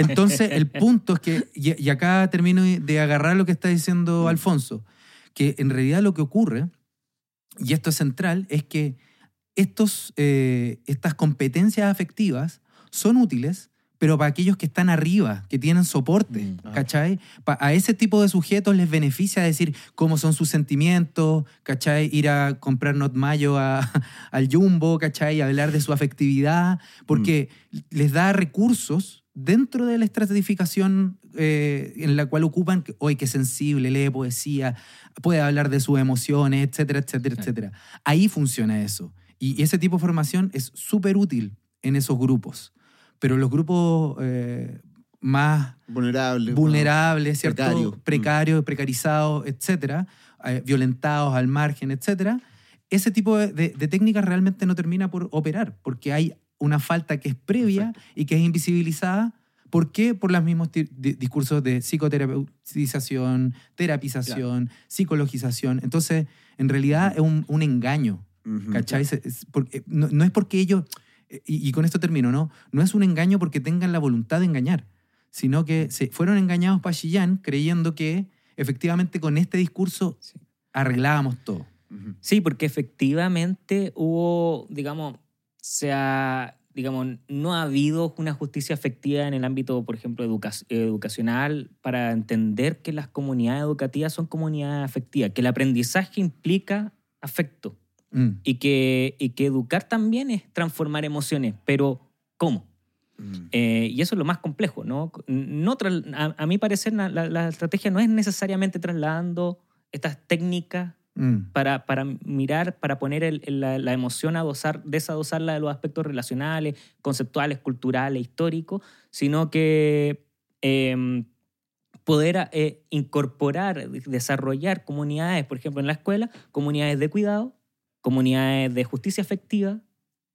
Entonces, el punto es que, y, y acá termino de agarrar lo que está diciendo Mm. Alfonso, que en realidad lo que ocurre, y esto es central, es que estos, eh, estas competencias afectivas son útiles, pero para aquellos que están arriba, que tienen soporte, Mm. Ah. ¿cachai? Pa- a ese tipo de sujetos les beneficia decir cómo son sus sentimientos, ¿cachai? Ir a comprar not mayo a- al jumbo, ¿cachai? Hablar de su afectividad, porque les da recursos dentro de la estratificación eh, en la cual ocupan, que, hoy que sensible, lee poesía, puede hablar de sus emociones, etcétera, etcétera, etcétera. Ahí funciona eso. Y ese tipo de formación es súper útil en esos grupos. Pero los grupos eh, más Vulnerable. vulnerables, ¿cierto? Precario. Precarios, precarizados, etcétera, eh, violentados al margen, etcétera. Ese tipo de, de- de técnicas realmente no termina por operar, porque hay una falta que es previa y que es invisibilizada. ¿Por qué? Por los mismos discursos de psicoterapización, terapización, psicologización. Entonces, en realidad es un, un engaño. ¿Cachai? Es porque- no, no es porque ellos, eh, y, y con esto termino, ¿no? No es un engaño porque tengan la voluntad de engañar, sino que se fueron engañados para Chillán creyendo que efectivamente con este discurso Sí. arreglábamos todo. Sí, porque efectivamente hubo, digamos, se ha, digamos, no ha habido una justicia efectiva en el ámbito, por ejemplo, educa- educacional para entender que las comunidades educativas son comunidades afectivas, que el aprendizaje implica afecto Mm. y que, y que educar también es transformar emociones, pero ¿cómo? Ujú. Eh, y eso es lo más complejo, ¿no? no a, a mi parecer, la- la estrategia no es necesariamente trasladando estas técnicas Mm. para, para mirar, para poner el- la, la emoción a dosar, desadosarla de los aspectos relacionales, conceptuales, culturales, históricos, sino que eh, poder eh, incorporar, desarrollar comunidades, por ejemplo, en la escuela, comunidades de cuidado, comunidades de justicia afectiva,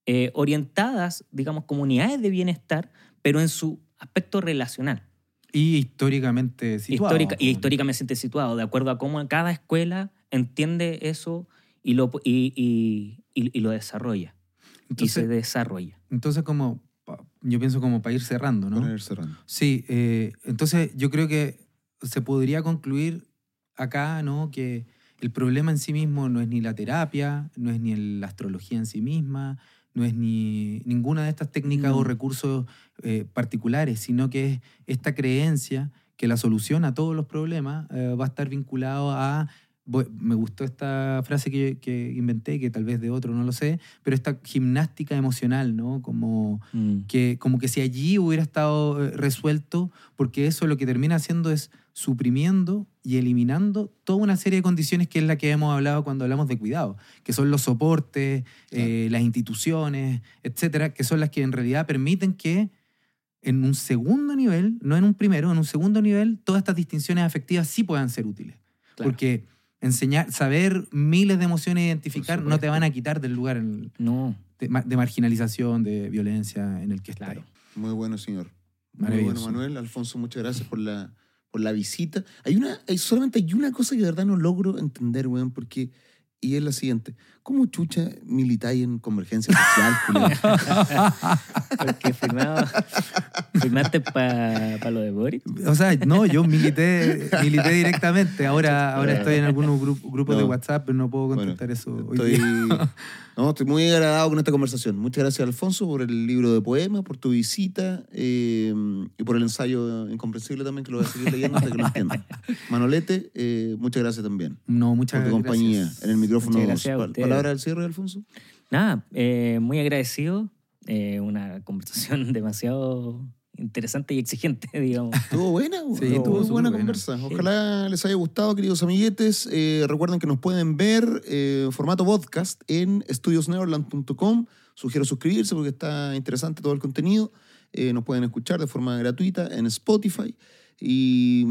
eh, orientadas, digamos, comunidades de bienestar, pero en su aspecto relacional. Y históricamente situado. Histórica, y históricamente situado, de acuerdo a cómo cada escuela entiende eso y lo, y, y- y- y lo desarrolla. y se Entonces, desarrolla. entonces como, yo pienso como para ir cerrando, ¿no? Para ir cerrando. Sí, eh, entonces yo creo que se podría concluir acá, ¿no? Que el problema en sí mismo no es ni la terapia, no es ni el- la astrología en sí misma, no es ni ninguna de estas técnicas o recursos eh, particulares, sino que es esta creencia que la solución a todos los problemas eh, va a estar vinculado a... Me gustó esta frase que, que inventé, que tal vez de otro no lo sé, pero esta gimnástica emocional, ¿no? Como Mm. que como que si allí hubiera estado eh, resuelto, porque eso lo que termina haciendo es suprimiendo y eliminando toda una serie de condiciones que es la que hemos hablado cuando hablamos de cuidado, que son los soportes, eh, las instituciones, etcétera, que son las que en realidad permiten que en un segundo nivel, no en un primero, en un segundo nivel, todas estas distinciones afectivas sí puedan ser útiles. Claro. Porque enseñar, saber miles de emociones e identificar no te van a quitar del lugar en- No, de, ma- de marginalización, de violencia en el que está. Claro. Muy bueno, señor. Muy bueno, Manuel. Alfonso, muchas gracias por la, por la visita. Hay una, hay, solamente hay una cosa que de verdad no logro entender, weón, porque... Y es la siguiente. ¿Cómo chucha militáis en convergencia social, porque firmado, firmaste para lo de Boris. O sea, no, yo milité, milité directamente. Ahora, ahora estoy en algunos gru- grupos de. WhatsApp, pero no puedo Bueno, contestar eso hoy Estoy, día. no, estoy muy agradado con esta conversación. Muchas gracias, Alfonso, por el libro de poemas, por tu visita eh, y por el ensayo incomprensible también, que lo voy a seguir leyendo hasta que lo entienda. Manolete, eh, muchas gracias también No, por muchas tu compañía gracias. en el micrófono. Gracias. ¿Palabra del cierre, Alfonso? Nada, eh, muy agradecido. eh, una conversación demasiado interesante y exigente, digamos. Estuvo buena, Sí, estuvo buena conversa. Ojalá les haya gustado, queridos amiguetes. Eh, recuerden que nos pueden ver eh, en formato podcast en estudiosneverland.com. Sugiero suscribirse porque está interesante todo el contenido. Eh, nos pueden escuchar de forma gratuita en Spotify. Y,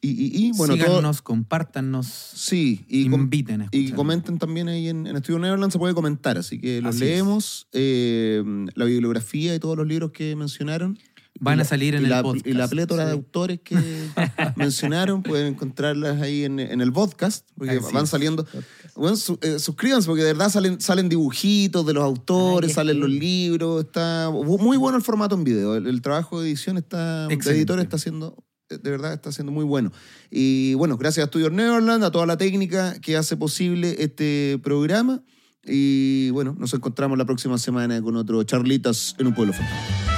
y, y- y, bueno, todo- Síganos, compártanos, sí, y, inviten a y comenten también ahí en, en Estudio Neverland, se puede comentar, así que los Así leemos, eh, la bibliografía y todos los libros que mencionaron. Van a salir en y el la, podcast. Y la plétora de autores que mencionaron, pueden encontrarlas ahí en, en el podcast, porque Así van saliendo. Bueno, su- eh, suscríbanse, porque de verdad salen, salen dibujitos de los autores, Ay, salen sí. los libros, está muy bueno el formato en video. El, el trabajo de edición está, de Excelente. editor está haciendo, eh, de verdad está siendo muy bueno. Y bueno, gracias a Studio Neverland, a toda la técnica que hace posible este programa. Y bueno, nos encontramos la próxima semana con otro Charlitas en un pueblo fantasma.